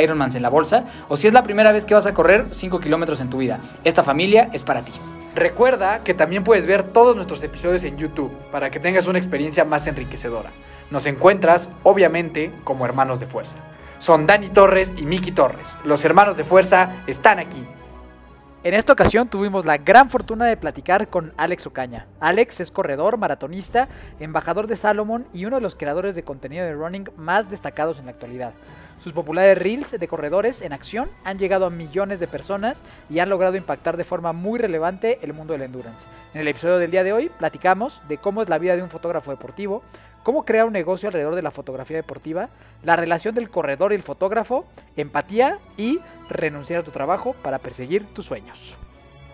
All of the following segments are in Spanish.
Ironmans en la bolsa o si es la primera vez que vas a correr 5 kilómetros en tu vida. Esta familia es para ti. Recuerda que también puedes ver todos nuestros episodios en YouTube para que tengas una experiencia más enriquecedora. Nos encuentras, obviamente, como hermanos de fuerza. Son Dani Torres y Miki Torres. Los hermanos de fuerza están aquí. En esta ocasión tuvimos la gran fortuna de platicar con Alex Ocaña. Alex es corredor, maratonista, embajador de Salomon y uno de los creadores de contenido de running más destacados en la actualidad. Sus populares reels de corredores en acción han llegado a millones de personas y han logrado impactar de forma muy relevante el mundo del endurance. En el episodio del día de hoy platicamos de cómo es la vida de un fotógrafo deportivo, cómo crear un negocio alrededor de la fotografía deportiva, la relación del corredor y el fotógrafo, empatía y renunciar a tu trabajo para perseguir tus sueños.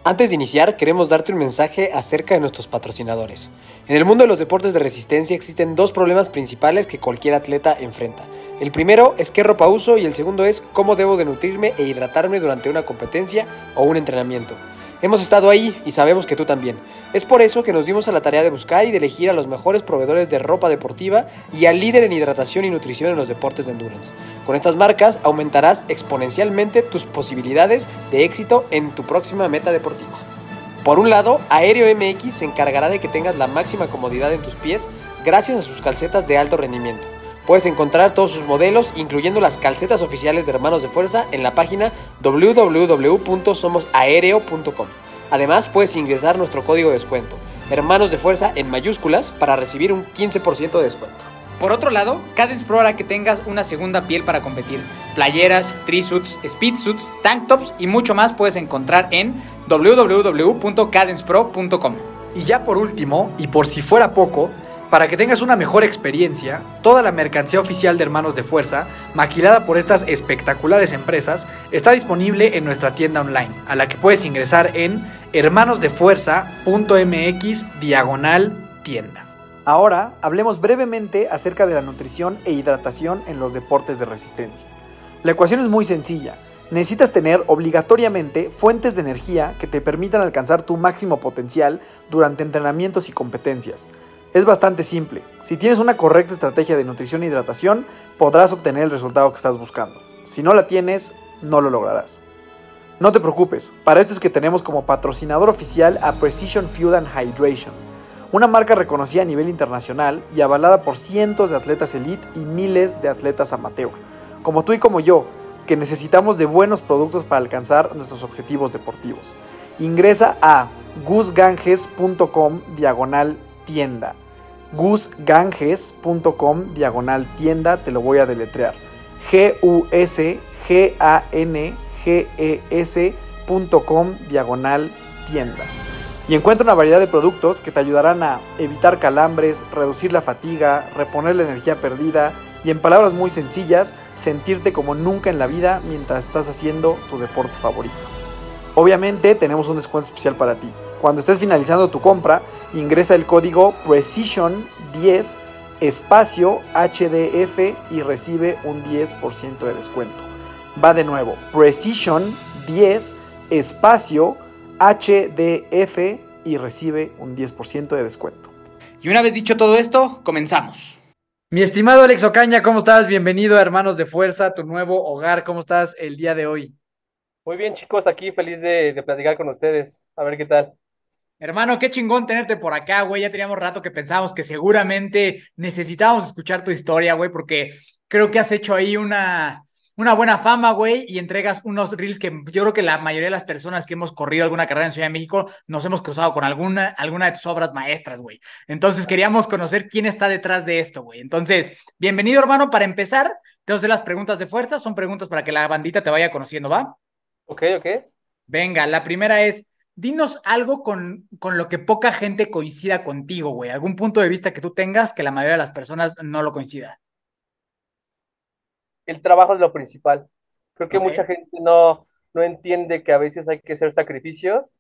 Antes de iniciar, queremos darte un mensaje acerca de nuestros patrocinadores. En el mundo de los deportes de resistencia existen dos problemas principales que cualquier atleta enfrenta. El primero es qué ropa uso y el segundo es cómo debo de nutrirme e hidratarme durante una competencia o un entrenamiento. Hemos estado ahí y sabemos que tú también. Es por eso que nos dimos a la tarea de buscar y de elegir a los mejores proveedores de ropa deportiva y al líder en hidratación y nutrición en los deportes de endurance. Con estas marcas aumentarás exponencialmente tus posibilidades de éxito en tu próxima meta deportiva. Por un lado, Aéreo MX se encargará de que tengas la máxima comodidad en tus pies gracias a sus calcetas de alto rendimiento. Puedes encontrar todos sus modelos, incluyendo las calcetas oficiales de Hermanos de Fuerza, en la página www.somosaereo.com. Además, puedes ingresar nuestro código de descuento, Hermanos de Fuerza en mayúsculas, para recibir un 15% de descuento. Por otro lado, Cadence Pro hará que tengas una segunda piel para competir. Playeras, trisuits, speedsuits, tank tops y mucho más puedes encontrar en www.cadencepro.com. Y ya por último, y por si fuera poco, para que tengas una mejor experiencia, toda la mercancía oficial de Hermanos de Fuerza, maquilada por estas espectaculares empresas, está disponible en nuestra tienda online, a la que puedes ingresar en hermanosdefuerza.mx diagonal tienda. Ahora hablemos brevemente acerca de la nutrición e hidratación en los deportes de resistencia. La ecuación es muy sencilla. Necesitas tener obligatoriamente fuentes de energía que te permitan alcanzar tu máximo potencial durante entrenamientos y competencias. Es bastante simple. Si tienes una correcta estrategia de nutrición e hidratación, podrás obtener el resultado que estás buscando. Si no la tienes, no lo lograrás. No te preocupes, para esto es que tenemos como patrocinador oficial a Precision Fuel and Hydration, una marca reconocida a nivel internacional y avalada por cientos de atletas elite y miles de atletas amateur, como tú y como yo, que necesitamos de buenos productos para alcanzar nuestros objetivos deportivos. Ingresa a gusganges.com diagonal tienda gusganges.com diagonal tienda, te lo voy a deletrear. G-U-S-G-A-N-G-E-S.com diagonal tienda. Y encuentra una variedad de productos que te ayudarán a evitar calambres, reducir la fatiga, reponer la energía perdida y en palabras muy sencillas, sentirte como nunca en la vida mientras estás haciendo tu deporte favorito. Obviamente tenemos un descuento especial para ti. Cuando estés finalizando tu compra, ingresa el código Precision10 espacio HDF y recibe un 10% de descuento. Va de nuevo, Precision 10 espacio HDF y recibe un 10% de descuento. Y una vez dicho todo esto, comenzamos. Mi estimado Alex Ocaña, ¿cómo estás? Bienvenido a Hermanos de Fuerza, tu nuevo hogar. ¿Cómo estás el día de hoy? Muy bien, chicos, aquí feliz de, de platicar con ustedes. A ver qué tal. Hermano, qué chingón tenerte por acá, güey. Ya teníamos rato que pensábamos que seguramente necesitábamos escuchar tu historia, güey, porque creo que has hecho ahí una, una buena fama, güey, y entregas unos reels que yo creo que la mayoría de las personas que hemos corrido alguna carrera en Ciudad de México nos hemos cruzado con alguna, alguna de tus obras maestras, güey. Entonces queríamos conocer quién está detrás de esto, güey. Entonces, bienvenido, hermano, para empezar. Te voy a hacer las preguntas de fuerza, son preguntas para que la bandita te vaya conociendo, ¿va? Ok, ok. Venga, la primera es, dinos algo con, con lo que poca gente coincida contigo, güey. Algún punto de vista que tú tengas que la mayoría de las personas no lo coincida. El trabajo es lo principal. Creo que mucha gente no, no entiende que a veces hay que hacer sacrificios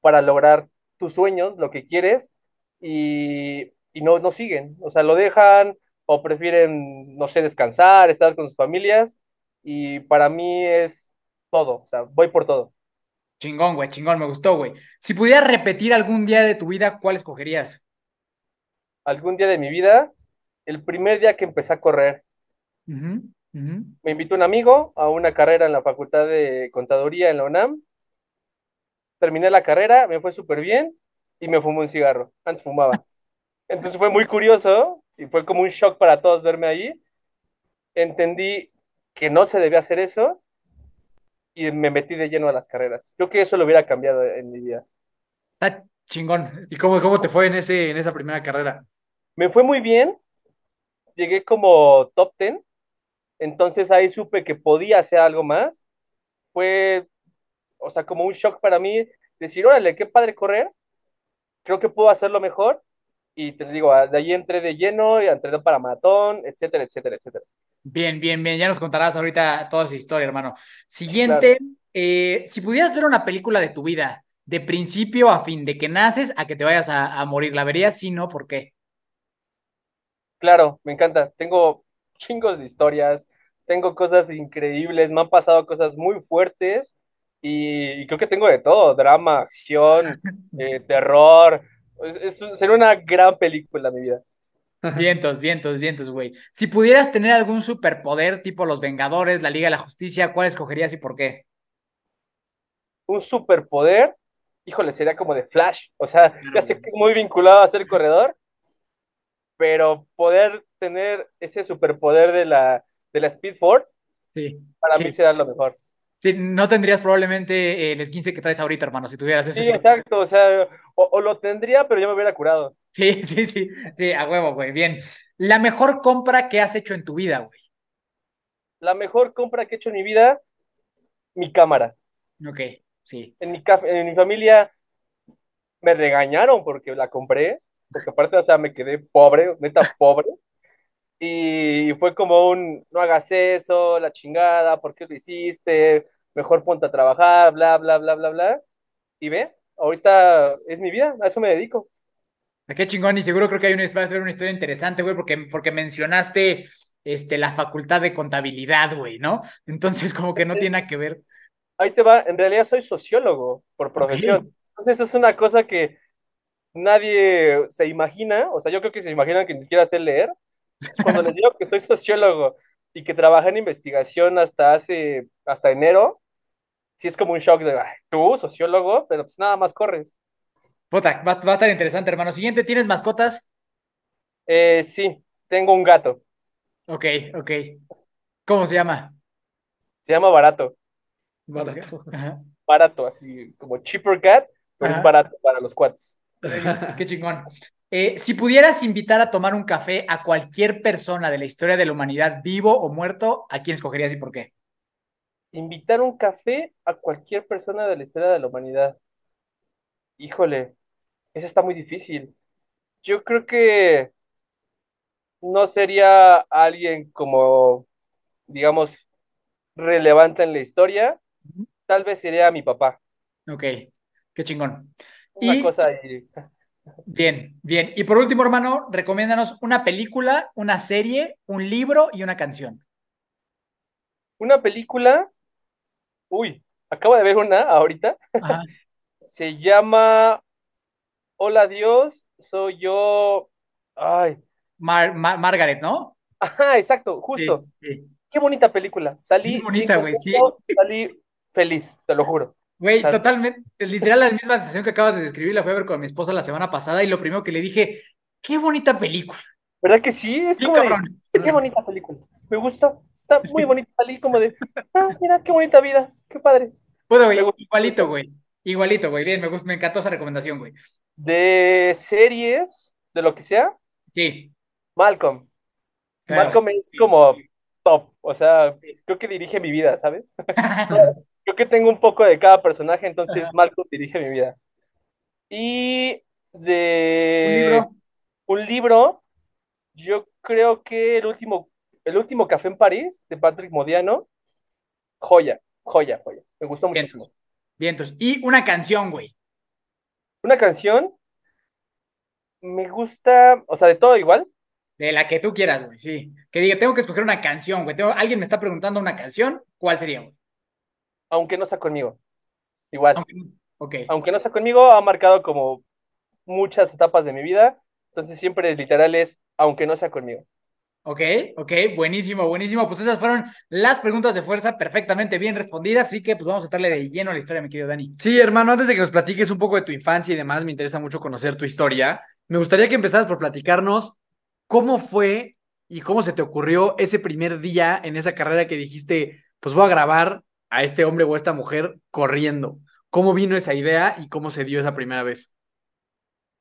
para lograr tus sueños, lo que quieres, y, y no, no siguen. O sea, lo dejan o prefieren, no sé, descansar, estar con sus familias, y para mí es todo. O sea, voy por todo. Chingón, güey, chingón, me gustó, güey. Si pudieras repetir algún día de tu vida, ¿cuál escogerías? Algún día de mi vida, el primer día que empecé a correr, Me invitó un amigo a una carrera en la Facultad de Contaduría en la UNAM. Terminé la carrera, me fue súper bien y me fumé un cigarro. Antes fumaba. Entonces fue muy curioso y fue como un shock para todos verme ahí. Entendí que no se debía hacer eso y me metí de lleno a las carreras. Creo que eso lo hubiera cambiado en mi vida. Está chingón. ¿Y cómo, cómo te fue en ese, en esa primera carrera? Me fue muy bien, llegué como top 10, entonces ahí supe que podía hacer algo más. Fue, o sea, como un shock para mí decir, órale, qué padre correr, creo que puedo hacerlo mejor. Y te digo, de ahí entré de lleno y entré para maratón, etcétera, etcétera, etcétera. Bien, bien, bien. Ya nos contarás ahorita toda esa historia, hermano. Siguiente, eh, si pudieras ver una película de tu vida, de principio a fin, de que naces a que te vayas a, a morir, ¿la verías? Sí, no, ¿por qué? Claro, me encanta. Tengo chingos de historias, tengo cosas increíbles, me han pasado cosas muy fuertes y, y creo que tengo de todo, drama, acción, eh, terror. Es, es- sería una gran película, mi vida. Vientos, vientos, vientos, güey. Si pudieras tener algún superpoder tipo los Vengadores, la Liga de la Justicia, ¿cuál escogerías y por qué? Un superpoder, híjole, sería como de Flash. O sea, ya sé que es muy vinculado a ser corredor, pero poder tener ese superpoder de la, de la Speed Force, Sí, para sí. mí será lo mejor. Sí, no tendrías probablemente el esguince que traes ahorita, hermano, si tuvieras ese Sí, exacto, o sea, o, o lo tendría, pero yo me hubiera curado. Sí, sí, sí, sí, a huevo, güey. Bien. La mejor compra que has hecho en tu vida, güey. La mejor compra que he hecho en mi vida, mi cámara. Ok, sí. En mi, en mi familia me regañaron porque la compré, porque aparte, o sea, me quedé pobre, neta pobre. Y fue como un, no hagas eso, la chingada, ¿por qué lo hiciste? Mejor ponte a trabajar, bla, bla, bla, bla, bla. Y ve, ahorita es mi vida, a eso me dedico. Ah, Qué chingón, y seguro creo que hay una, va a ser una historia interesante, güey, porque, porque mencionaste este, la facultad de contabilidad, güey, ¿no? Entonces, como que no tiene que ver. Ahí te va, en realidad soy sociólogo por profesión. Entonces es una cosa que nadie se imagina, o sea, yo creo que se imaginan que ni siquiera sé leer. Cuando les digo que soy sociólogo y que trabajé en investigación hasta hace, hasta enero, sí es como un shock de, "Ay, tú, sociólogo, pero pues nada más corres. Puta, va, va a estar interesante, hermano. Siguiente, ¿tienes mascotas? Eh, sí, tengo un gato, Ok, ok. ¿Cómo se llama? se llama Barato, Barato. Ajá. barato, así como cheaper cat, pero Ajá. es barato para los cuates. Qué chingón. Eh, si pudieras invitar a tomar un café a cualquier persona de la historia de la humanidad, vivo o muerto, ¿a quién escogerías y por qué? Invitar un café a cualquier persona de la historia de la humanidad. Híjole, eso está muy difícil. Yo creo que no sería alguien como, digamos, relevante en la historia. Tal vez sería mi papá. Ok, qué chingón. Una Y cosa ahí. bien, bien. Y por último, hermano, recomiéndanos una película, una serie, un libro y una canción. Una película. Uy, acabo de ver una ahorita. Ajá. Se llama Hola Dios, soy yo. Ay. Mar- Mar- Margaret, ¿no? Ajá, exacto, justo. Sí, sí. Qué bonita película. Salí bonita, güey, sí. salí feliz, te lo juro. Güey, O sea- totalmente, es literal la misma sensación que acabas de describir, la fui a ver con mi esposa la semana pasada y lo primero que le dije, qué bonita película. ¿Verdad que sí? Es Sí, como de, cabrón. qué bonita película. me gustó. Está muy bonito. Salí como de, ah, mira, qué bonita vida, qué padre. Bueno, güey, gustó igualito, güey. Igualito, güey. Bien, me, gust- me encantó esa recomendación, güey. De series, de lo que sea, Sí, Malcolm. claro. Malcolm es como top, o sea, creo que dirige mi vida, ¿sabes? Creo que tengo un poco de cada personaje, entonces Ajá. Malcolm dirige mi vida. Y Un de libro. un libro, yo creo que el último, el último Café en París, de Patrick Modiano, joya, joya, joya. Me gustó muchísimo. Vientos. Vientos. Y una canción, güey. Una canción, me gusta, o sea, de todo igual. De la que tú quieras, güey, sí. Que diga, tengo que escoger una canción, güey. Tengo- Alguien me está preguntando una canción, ¿cuál sería, güey? Aunque no sea conmigo. Igual, Aunque- Ok. aunque no sea conmigo, ha marcado como muchas etapas de mi vida. Entonces siempre literal es, aunque no sea conmigo. Ok, ok, buenísimo, buenísimo. Pues esas fueron las preguntas de fuerza perfectamente bien respondidas, así que pues vamos a darle de lleno a la historia, mi querido Dani. Sí, hermano, antes de que nos platiques un poco de tu infancia y demás, me interesa mucho conocer tu historia. Me gustaría que empezaras por platicarnos cómo fue y cómo se te ocurrió ese primer día en esa carrera que dijiste, pues voy a grabar a este hombre o a esta mujer corriendo. ¿Cómo vino esa idea y cómo se dio esa primera vez?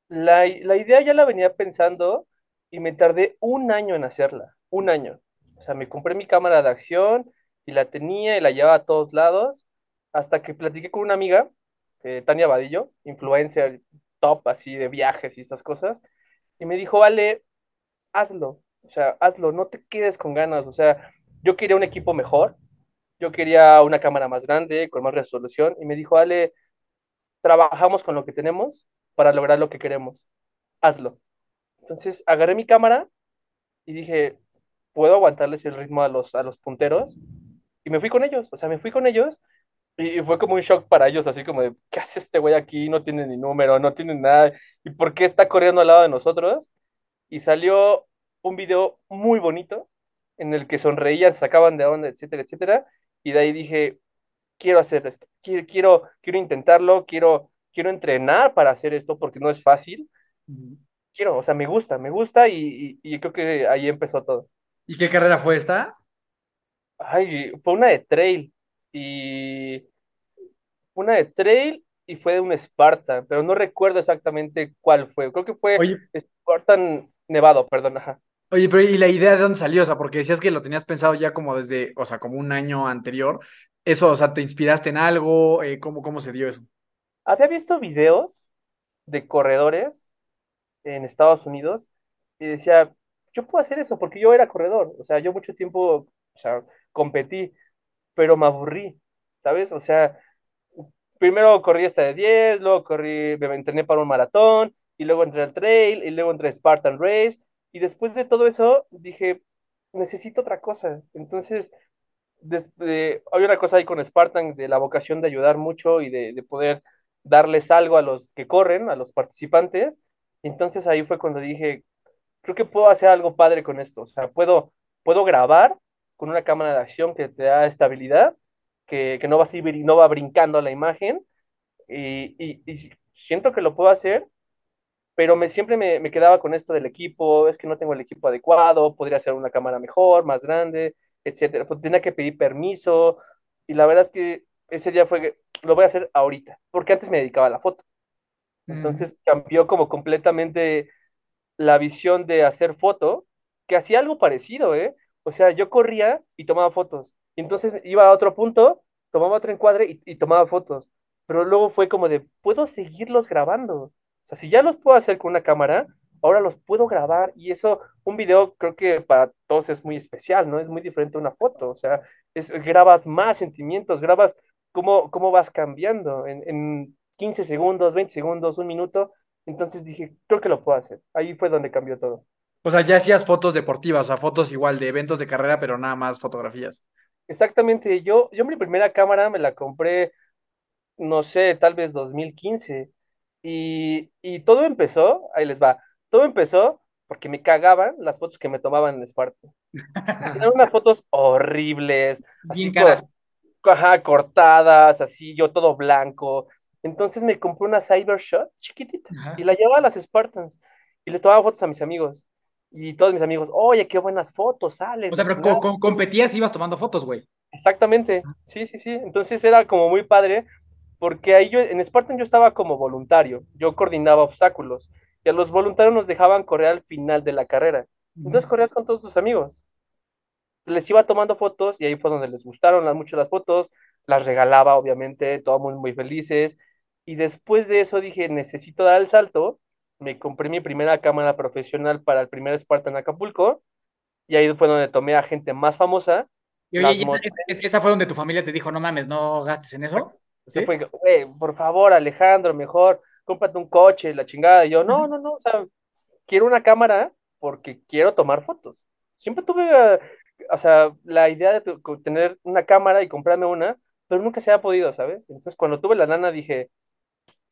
La, la idea ya la venía pensando y me tardé un año en hacerla. Un año. O sea, me compré mi cámara de acción y la tenía y la llevaba a todos lados. Hasta que platiqué con una amiga, eh, Tania Vadillo, influencer top así de viajes y estas cosas. Y me dijo, vale, hazlo. O sea, hazlo, no te quedes con ganas. O sea, yo quería un equipo mejor, yo quería una cámara más grande, con más resolución. Y me dijo, Ale, trabajamos con lo que tenemos para lograr lo que queremos. Hazlo. Entonces agarré mi cámara y dije, ¿puedo aguantarles el ritmo a los, a los punteros? Y me fui con ellos, o sea, me fui con ellos y, fue como un shock para ellos, así como de, ¿qué hace este güey aquí? No tiene ni número, no tiene nada. ¿Y por qué está corriendo al lado de nosotros? Y salió un video muy bonito en el que sonreían, sacaban de onda, etcétera, etcétera. Y de ahí dije, quiero hacer esto, quiero, quiero, quiero intentarlo, quiero, quiero entrenar para hacer esto porque no es fácil. Quiero, o sea, me gusta, me gusta y, y, y creo que ahí empezó todo. ¿Y qué carrera fue esta? Ay, fue una de trail y una de trail y fue de un Spartan, pero no recuerdo exactamente cuál fue. Creo que fue Oye, Spartan Nevado, perdón, ajá. Oye, pero ¿y la idea de dónde salió? O sea, porque decías que lo tenías pensado ya como desde, o sea, como un año anterior. Eso, o sea, ¿te inspiraste en algo? Eh, ¿cómo, cómo se dio eso? Había visto videos de corredores en Estados Unidos y decía, yo puedo hacer eso porque yo era corredor, o sea, yo mucho tiempo, o sea, competí, pero me aburrí, ¿sabes? O sea, primero corrí hasta de 10, luego corrí, me entrené para un maratón, y luego entré al trail, y luego entré Spartan Race, y después de todo eso dije, necesito otra cosa. Entonces, de- hay una cosa ahí con Spartan de la vocación de ayudar mucho y de, de poder darles algo a los que corren, a los participantes. Entonces ahí fue cuando dije, creo que puedo hacer algo padre con esto. O sea, puedo, puedo grabar con una cámara de acción que te da estabilidad, que, que no va a no va brincando la imagen, y siento que lo puedo hacer, pero me, siempre me, me quedaba con esto del equipo, es que no tengo el equipo adecuado, podría ser una cámara mejor, más grande, etcétera. Pues tenía que pedir permiso, y la verdad es que ese día fue, que lo voy a hacer ahorita, porque antes me dedicaba a la foto. Mm, Entonces cambió como completamente la visión de hacer foto, que hacía algo parecido, ¿eh? O sea, yo corría y tomaba fotos. Y entonces iba a otro punto, tomaba otro encuadre y, y tomaba fotos. Pero luego fue como de, puedo seguirlos grabando. O sea, si ya los puedo hacer con una cámara, ahora los puedo grabar. Y eso, un video creo que para todos es muy especial, ¿no? Es muy diferente a una foto. O sea, es, grabas más sentimientos, grabas cómo, cómo vas cambiando en, en 15 segundos, 20 segundos, un minuto entonces dije, creo que lo puedo hacer. Ahí fue donde cambió todo. O sea, ya hacías fotos deportivas, o sea, fotos igual de eventos de carrera, pero nada más fotografías. Exactamente, yo, yo mi primera cámara me la compré, no sé, tal vez 2015. Y, y todo empezó, ahí les va, todo empezó porque me cagaban las fotos que me tomaban en Esparta. Eran unas fotos horribles, Bien así caras. co- ajá, cortadas, así, yo todo blanco. Entonces me compré una Cybershot chiquitita Ajá. y la llevaba a las Spartans y les tomaba fotos a mis amigos. Y todos mis amigos, oye, qué buenas fotos salen. O sea, pero co- co- competías y ibas tomando fotos, güey. Exactamente, sí, sí, sí. Entonces era como muy padre, porque ahí yo, en Spartan yo estaba como voluntario, yo coordinaba obstáculos, y a los voluntarios nos dejaban correr al final de la carrera. Entonces corrías con todos tus amigos. Les iba tomando fotos y ahí fue donde les gustaron las- mucho las fotos, las regalaba, obviamente, todos muy, muy felices. Y después de eso dije, necesito dar el salto. Me compré mi primera cámara profesional para el primer Spartan Acapulco, y ahí fue donde tomé a gente más famosa. Y oye, ¿y mo- esa, es- esa fue donde tu familia te dijo, no mames, no gastes en eso? Se fue, güey, por favor, Alejandro, mejor, cómprate un coche, la chingada. Y yo, no, no, no, o sea, quiero una cámara porque quiero tomar fotos. Siempre tuve, eh, o sea, la idea de tener una cámara y comprarme una, pero nunca se ha podido, ¿sabes? Entonces, cuando tuve la lana, dije,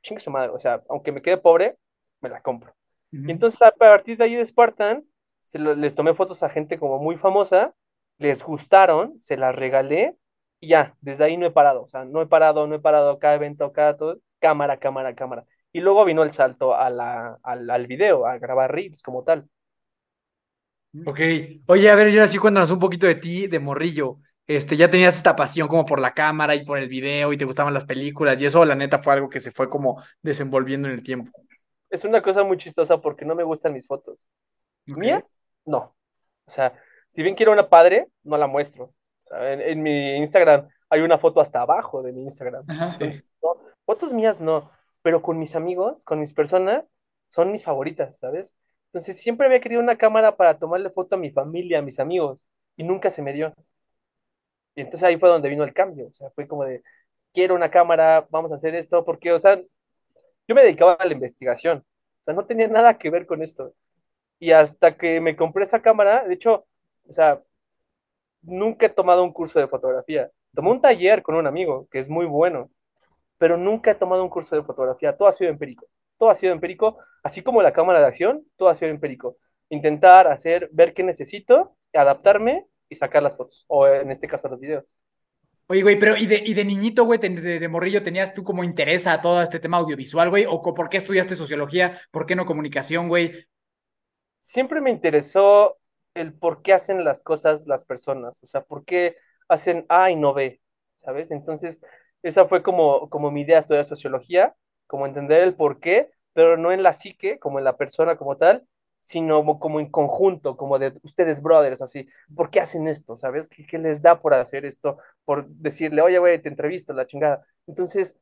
chingue su madre, o sea, aunque me quede pobre, me la compro. Y entonces, a partir de ahí de Spartan, se lo- les tomé fotos a gente como muy famosa, les gustaron, se las regalé y ya, desde ahí no he parado, o sea, no he parado, no he parado, cada evento, cada todo, cámara, cámara, cámara. Y luego vino el salto a la, al, al video, a grabar reels como tal. Ok. Oye, a ver, y ahora sí cuéntanos un poquito de ti, de morrillo. Este, ya tenías esta pasión como por la cámara y por el video y te gustaban las películas y eso, la neta, fue algo que se fue como desenvolviendo en el tiempo. Es una cosa muy chistosa porque no me gustan mis fotos. Ok. ¿Mías? No. O sea, si bien quiero una padre, no la muestro. En, en mi Instagram hay una foto hasta abajo de mi Instagram. Ajá. Entonces, no, fotos mías no, pero con mis amigos, con mis personas, son mis favoritas, ¿sabes? Entonces siempre había querido una cámara para tomarle foto a mi familia, a mis amigos, y nunca se me dio. Y entonces ahí fue donde vino el cambio, o sea, fue como de, quiero una cámara, vamos a hacer esto, porque, o sea, yo me dedicaba a la investigación, o sea, no tenía nada que ver con esto. Y hasta que me compré esa cámara, de hecho, o sea, nunca he tomado un curso de fotografía. Tomé un taller con un amigo, que es muy bueno, pero nunca he tomado un curso de fotografía. Todo ha sido empírico. Todo ha sido empírico, así como la cámara de acción, todo ha sido empírico. Intentar hacer, ver qué necesito, adaptarme y sacar las fotos, o en este caso los videos. Oye, güey, pero ¿y de, y de niñito, güey, ten- de, de morrillo, tenías tú como interés a todo este tema audiovisual, güey? ¿O por qué estudiaste sociología? ¿Por qué no comunicación, güey? Siempre me interesó el por qué hacen las cosas las personas, o sea, por qué hacen A y no B, ¿sabes? Entonces, esa fue como, como mi idea estudiar sociología, como entender el por qué, pero no en la psique, como en la persona como tal, sino como, en conjunto, como de ustedes brothers, así, ¿por qué hacen esto? ¿Sabes? ¿Qué, qué les da por hacer esto? Por decirle, oye, güey, te entrevisto, la chingada. Entonces,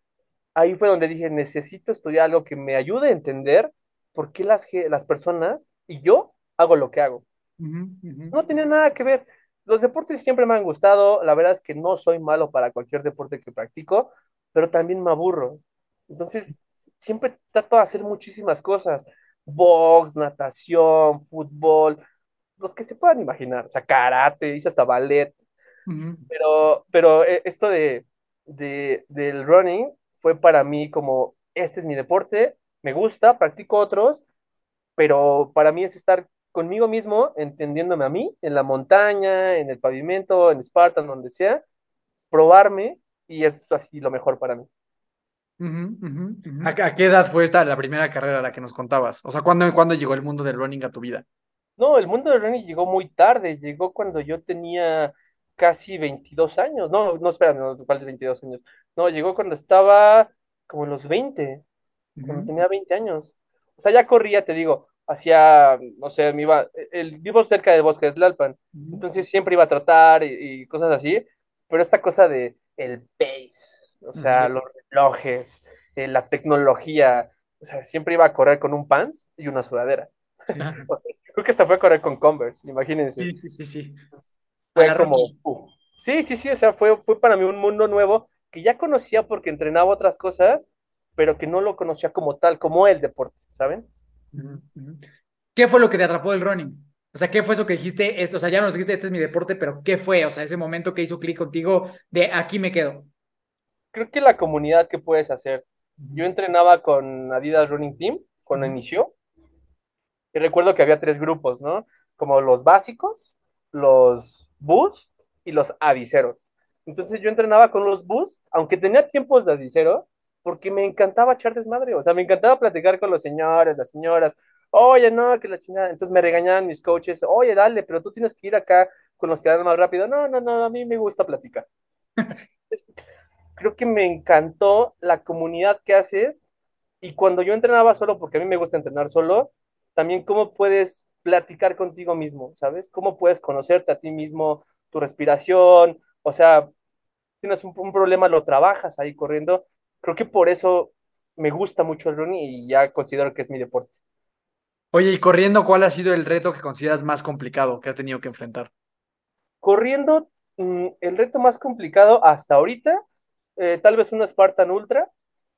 ahí fue donde dije, necesito estudiar algo que me ayude a entender por qué las, las personas y yo hago lo que hago. No tenía nada que ver. Los deportes siempre me han gustado. La verdad es que no soy malo para cualquier deporte que practico, pero también me aburro. Entonces, siempre trato de hacer muchísimas cosas. Box, natación, fútbol, los que se puedan imaginar. O sea, karate, hice hasta ballet. Pero, pero eh, esto de, de, del running fue para mí como, este es mi deporte, me gusta, practico otros, pero para mí es estar conmigo mismo, entendiéndome a mí, en la montaña, en el pavimento, en Spartan, donde sea, probarme y es así lo mejor para mí. ¿A, a qué edad fue esta la primera carrera a la que nos contabas? O sea, ¿cuándo, cuándo llegó el mundo del running a tu vida? No, el mundo del running llegó muy tarde, llegó cuando yo tenía casi 22 años. No, no, espérame, no, ¿cuál de 22 años? No, llegó cuando estaba como en los 20, cuando tenía 20 años. O sea, ya corría, te digo, hacía, no sé, me iba, el, vivo cerca del bosque de Tlalpan, entonces siempre iba a trotar y, y cosas así, pero esta cosa de el pace, o sea, los relojes, eh, la tecnología, o sea, siempre iba a correr con un pants y una sudadera. Sí. O sea, creo que hasta fue a correr con Converse, imagínense. Sí, sí, sí, sí. Fue como, uh. Sí, sí, sí, o sea, fue, fue para mí un mundo nuevo que ya conocía porque entrenaba otras cosas, pero que no lo conocía como tal, como el deporte, ¿saben? ¿Qué fue lo que te atrapó del running? O sea, ¿qué fue eso que dijiste? Esto, o sea, ya nos dijiste, este es mi deporte, pero ¿qué fue? O sea, ese momento que hizo clic contigo de aquí me quedo. Creo que la comunidad que puedes hacer. Yo entrenaba con Adidas Running Team cuando inició, y recuerdo que había tres grupos, ¿no? Como los básicos, los boost y los adicero. Entonces yo entrenaba con los boost, aunque tenía tiempos de adicero, porque me encantaba echar desmadre, o sea, me encantaba platicar con los señores, las señoras, oye, no, que la chingada. Entonces me regañaban mis coaches, oye, dale, pero tú tienes que ir acá con los que dan más rápido. No, no, no, a mí me gusta platicar. Creo que me encantó la comunidad que haces y cuando yo entrenaba solo, porque a mí me gusta entrenar solo, también cómo puedes platicar contigo mismo, ¿sabes? Cómo puedes conocerte a ti mismo, tu respiración, o sea, tienes un, un problema, lo trabajas ahí corriendo. Creo que por eso me gusta mucho el running y ya considero que es mi deporte. Oye, y corriendo, ¿cuál ha sido el reto que consideras más complicado que has tenido que enfrentar? Corriendo, mm, el reto más complicado hasta ahorita, eh, tal vez una Spartan Ultra,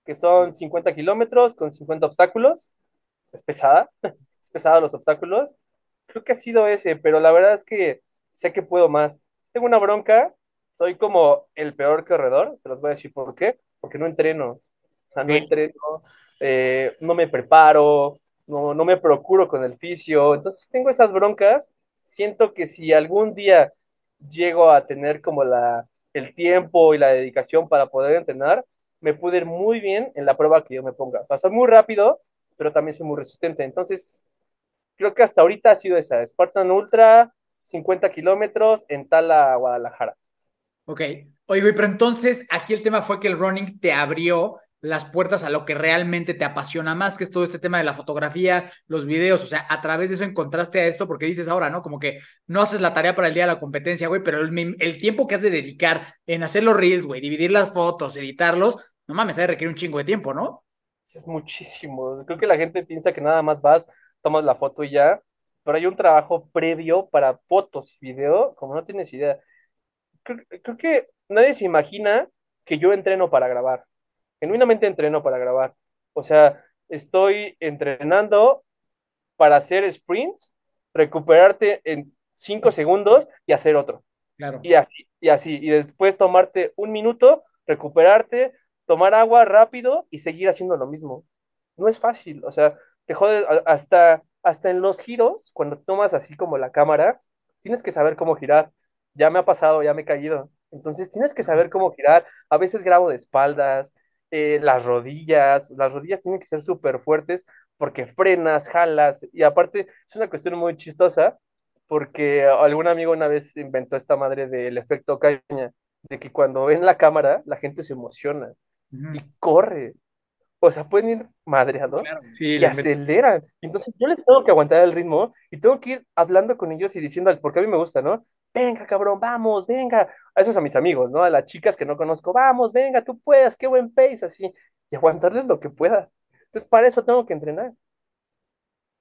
que son 50 kilómetros con 50 obstáculos. Es pesada, es pesada los obstáculos. Creo que ha sido ese, pero la verdad es que sé que puedo más. Tengo una bronca, soy como el peor corredor, se los voy a decir por qué, porque no entreno. O sea, no entreno, eh, no me preparo, no, no me procuro con el fisio. Entonces tengo esas broncas. Siento que si algún día llego a tener como la, el tiempo y la dedicación para poder entrenar, me puede ir muy bien en la prueba que yo me ponga. Pasar muy rápido, pero también soy muy resistente. Entonces, creo que hasta ahorita ha sido esa, Spartan Ultra, 50 kilómetros en Tala, Guadalajara. Ok. Oye, güey, pero entonces aquí el tema fue que el running te abrió las puertas a lo que realmente te apasiona más, que es todo este tema de la fotografía, los videos, o sea, a través de eso encontraste a esto, porque dices ahora, ¿no? Como que no haces la tarea para el día de la competencia, güey, pero el, el tiempo que has de dedicar en hacer los reels, güey, dividir las fotos, editarlos, no mames, debe requerir un chingo de tiempo, ¿no? Es muchísimo. Creo que la gente piensa que nada más vas, tomas la foto y ya, pero hay un trabajo previo para fotos y video, como no tienes idea. Creo, creo que nadie se imagina que yo entreno para grabar. Genuinamente entreno para grabar. O sea, estoy entrenando para hacer sprints, recuperarte en cinco segundos y hacer otro. Claro. Y así, y así. Y después tomarte un minuto, recuperarte, tomar agua rápido y seguir haciendo lo mismo. No es fácil, o sea, te jodes hasta, hasta en los giros, cuando tomas así como la cámara, tienes que saber cómo girar. Ya me ha pasado, ya me he caído. Entonces tienes que saber cómo girar. A veces grabo de espaldas, eh, las rodillas, las rodillas tienen que ser súper fuertes porque frenas, jalas. Y aparte es una cuestión muy chistosa porque algún amigo una vez inventó esta madre del efecto caña, de que cuando ven la cámara la gente se emociona y corre. O sea, pueden ir madreados Claro, sí, y aceleran. Entonces yo les tengo que aguantar el ritmo y tengo que ir hablando con ellos y diciéndoles, porque a mí me gusta, ¿no? Venga, cabrón, vamos, venga. A esos a mis amigos, ¿no? A las chicas que no conozco, vamos, venga, tú puedes, qué buen pace, así. Y aguantarles lo que pueda. Entonces, para eso tengo que entrenar.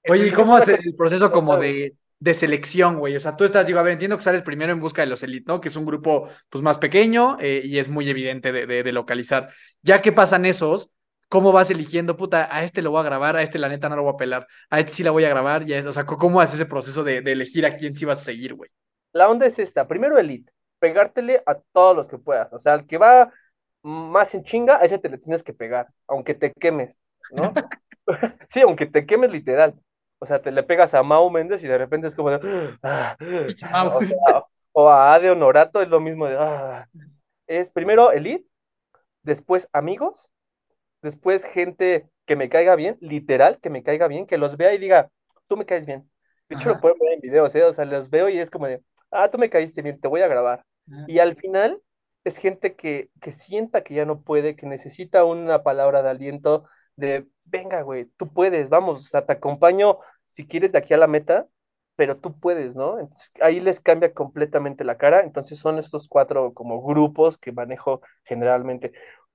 Oye, ¿y cómo hace el proceso como de, de selección, güey? O sea, tú estás, digo, a ver, entiendo que sales primero en busca de los Elite, ¿no? Que es un grupo, pues, más pequeño eh, y es muy evidente de, de- de localizar. Ya que pasan esos, ¿cómo vas eligiendo? Puta, a este lo voy a grabar, a este la neta no lo voy a pelar, a este sí la voy a grabar, ya es, o sea, ¿cómo haces ese proceso de, de elegir a quién sí vas a seguir, güey? La onda es esta. Primero, elite. Pegártele a todos los que puedas. O sea, al que va más en chinga, a ese te le tienes que pegar, aunque te quemes, ¿no? Sí, aunque te quemes literal. O sea, te le pegas a Mau Méndez y de repente es como de... "Ah", o, sea, o a Ade Honorato es lo mismo de... "Ah". Es primero elite, después amigos, después gente que me caiga bien, literal, que me caiga bien, que los vea y diga, tú me caes bien. De hecho, Ajá. lo pueden ver en videos, ¿eh? O sea, los veo y es como de, ah, tú me caíste bien, te voy a grabar. Ajá. Y al final es gente que, que sienta que ya no puede, que necesita una palabra de aliento, de, venga, güey, tú puedes, vamos, o sea, te acompaño si quieres de aquí a la meta, pero tú puedes, ¿no? Entonces, ahí les cambia completamente la cara. Entonces son estos cuatro como grupos que manejo generalmente.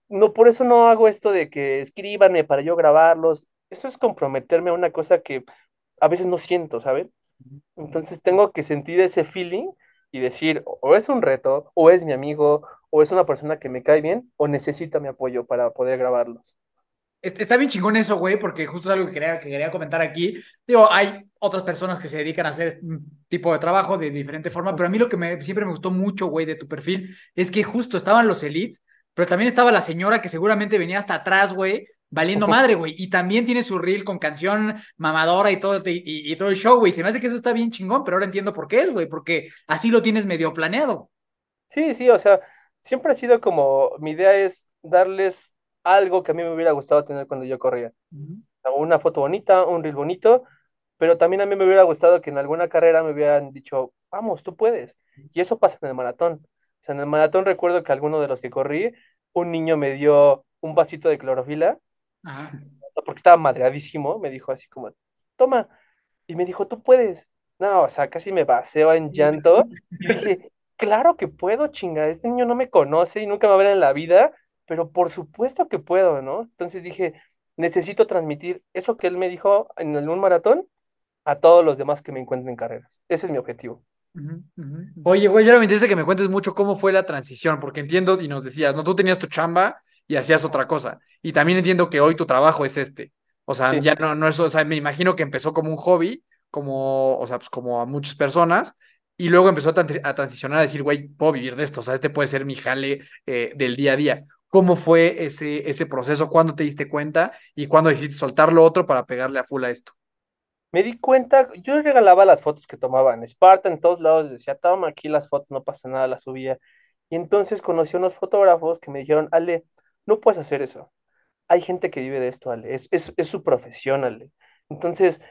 No, por eso no hago esto de que escríbanme para yo grabarlos. Eso es comprometerme a una cosa que a veces no siento, ¿saben? Entonces tengo que sentir ese feeling y decir, o es un reto, o es mi amigo, o es una persona que me cae bien, o necesita mi apoyo para poder grabarlos. Est- Está bien chingón eso, güey, porque justo es algo que quería, que quería comentar aquí. Digo, hay otras personas que se dedican a hacer un tipo de trabajo de diferente forma, pero a mí lo que me, siempre me gustó mucho, güey, de tu perfil es que justo estaban los elites, pero también estaba la señora que seguramente venía hasta atrás, güey, valiendo madre, güey, y también tiene su reel con canción mamadora y todo, y, y todo el show, güey. Se me hace que eso está bien chingón, pero ahora entiendo por qué es, güey, porque así lo tienes medio planeado. Sí, sí, o sea, siempre ha sido como, mi idea es darles algo que a mí me hubiera gustado tener cuando yo corría. Una foto bonita, un reel bonito, pero también a mí me hubiera gustado que en alguna carrera me hubieran dicho, vamos, tú puedes. Y eso pasa en el maratón. O sea, en el maratón recuerdo que alguno de los que corrí, un niño me dio un vasito de clorofila, Ajá. porque estaba madreadísimo, me dijo así como, toma, y me dijo, tú puedes. No, o sea, casi me baseo en llanto. Y dije, claro que puedo, chinga, este niño no me conoce y nunca me va a ver en la vida, pero por supuesto que puedo, ¿no? Entonces dije, necesito transmitir eso que él me dijo en un maratón a todos los demás que me encuentren en carreras. Ese es mi objetivo. Ujú, ujú. Oye, güey, ahora me interesa que me cuentes mucho cómo fue la transición, porque entiendo y nos decías, ¿no? Tú tenías tu chamba y hacías otra cosa. Y también entiendo que hoy tu trabajo es este. O sea, Sí. ya no, no es, o sea, me imagino que empezó como un hobby, como, o sea, pues como a muchas personas, y luego empezó a, tran- a transicionar a decir, güey, puedo vivir de esto, o sea, este puede ser mi jale eh, del día a día. ¿Cómo fue ese, ese proceso? ¿Cuándo te diste cuenta? ¿Y cuándo decidiste soltar lo otro para pegarle a full a esto? Me di cuenta, yo regalaba las fotos que tomaba en Sparta, en todos lados, decía, toma aquí las fotos, no pasa nada, las subía. Y entonces conocí a unos fotógrafos que me dijeron, Ale, no puedes hacer eso. Hay gente que vive de esto, Ale, es, es, es su profesión, Ale. Entonces,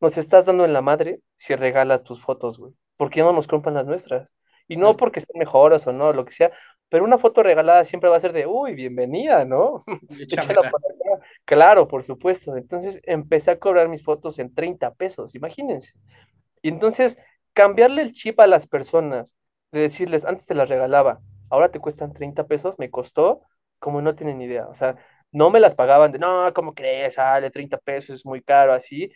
nos estás dando en la madre si regalas tus fotos, güey. ¿Por qué no nos compran las nuestras? Y no porque sean mejores o no, lo que sea, pero una foto regalada siempre va a ser de, uy, bienvenida, ¿no? Échala. Claro, por supuesto. Entonces empecé a cobrar mis fotos en 30 pesos, imagínense. Y entonces cambiarle el chip a las personas, de decirles, antes te las regalaba, ahora te cuestan 30 pesos, me costó como no tienen idea. O sea, no me las pagaban de, no, ¿cómo crees? Sale 30 pesos, es muy caro, así.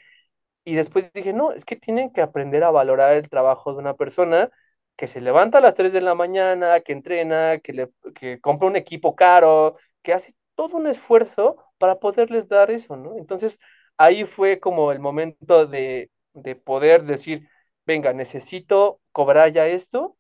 Y después dije, no, es que tienen que aprender a valorar el trabajo de una persona que se levanta a las 3 de la mañana, que entrena, que, le, que compra un equipo caro, que hace todo un esfuerzo para poderles dar eso, ¿no? Entonces, ahí fue como el momento de, de poder decir, venga, necesito cobrar ya esto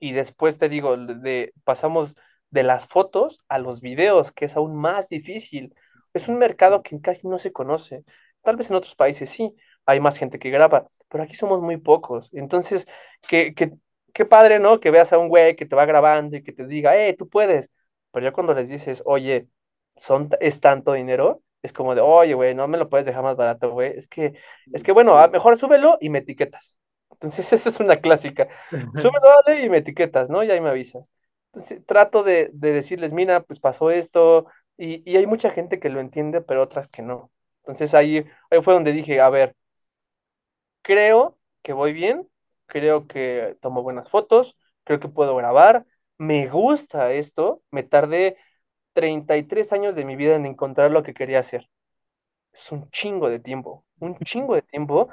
y después te digo, de, pasamos de las fotos a los videos, que es aún más difícil. Es un mercado que casi no se conoce. Tal vez en otros países sí, hay más gente que graba, pero aquí somos muy pocos. Entonces, qué, qué, qué padre, ¿no? Que veas a un güey que te va grabando y que te diga, eh, tú puedes. Pero ya cuando les dices, oye, son, es tanto dinero, es como de, oye, güey, no me lo puedes dejar más barato, güey. Es que, es que bueno, a- mejor súbelo y me etiquetas. Entonces, esa es una clásica. Súbelo, y me etiquetas, ¿no? Y ahí me avisas. Trato de, de decirles, mira, pues pasó esto, y, y hay mucha gente que lo entiende, pero otras que no. Entonces ahí, ahí fue donde dije, a ver, creo que voy bien, creo que tomo buenas fotos, creo que puedo grabar, me gusta esto, me tardé 33 años de mi vida en encontrar lo que quería hacer. Es un chingo de tiempo, un chingo de tiempo,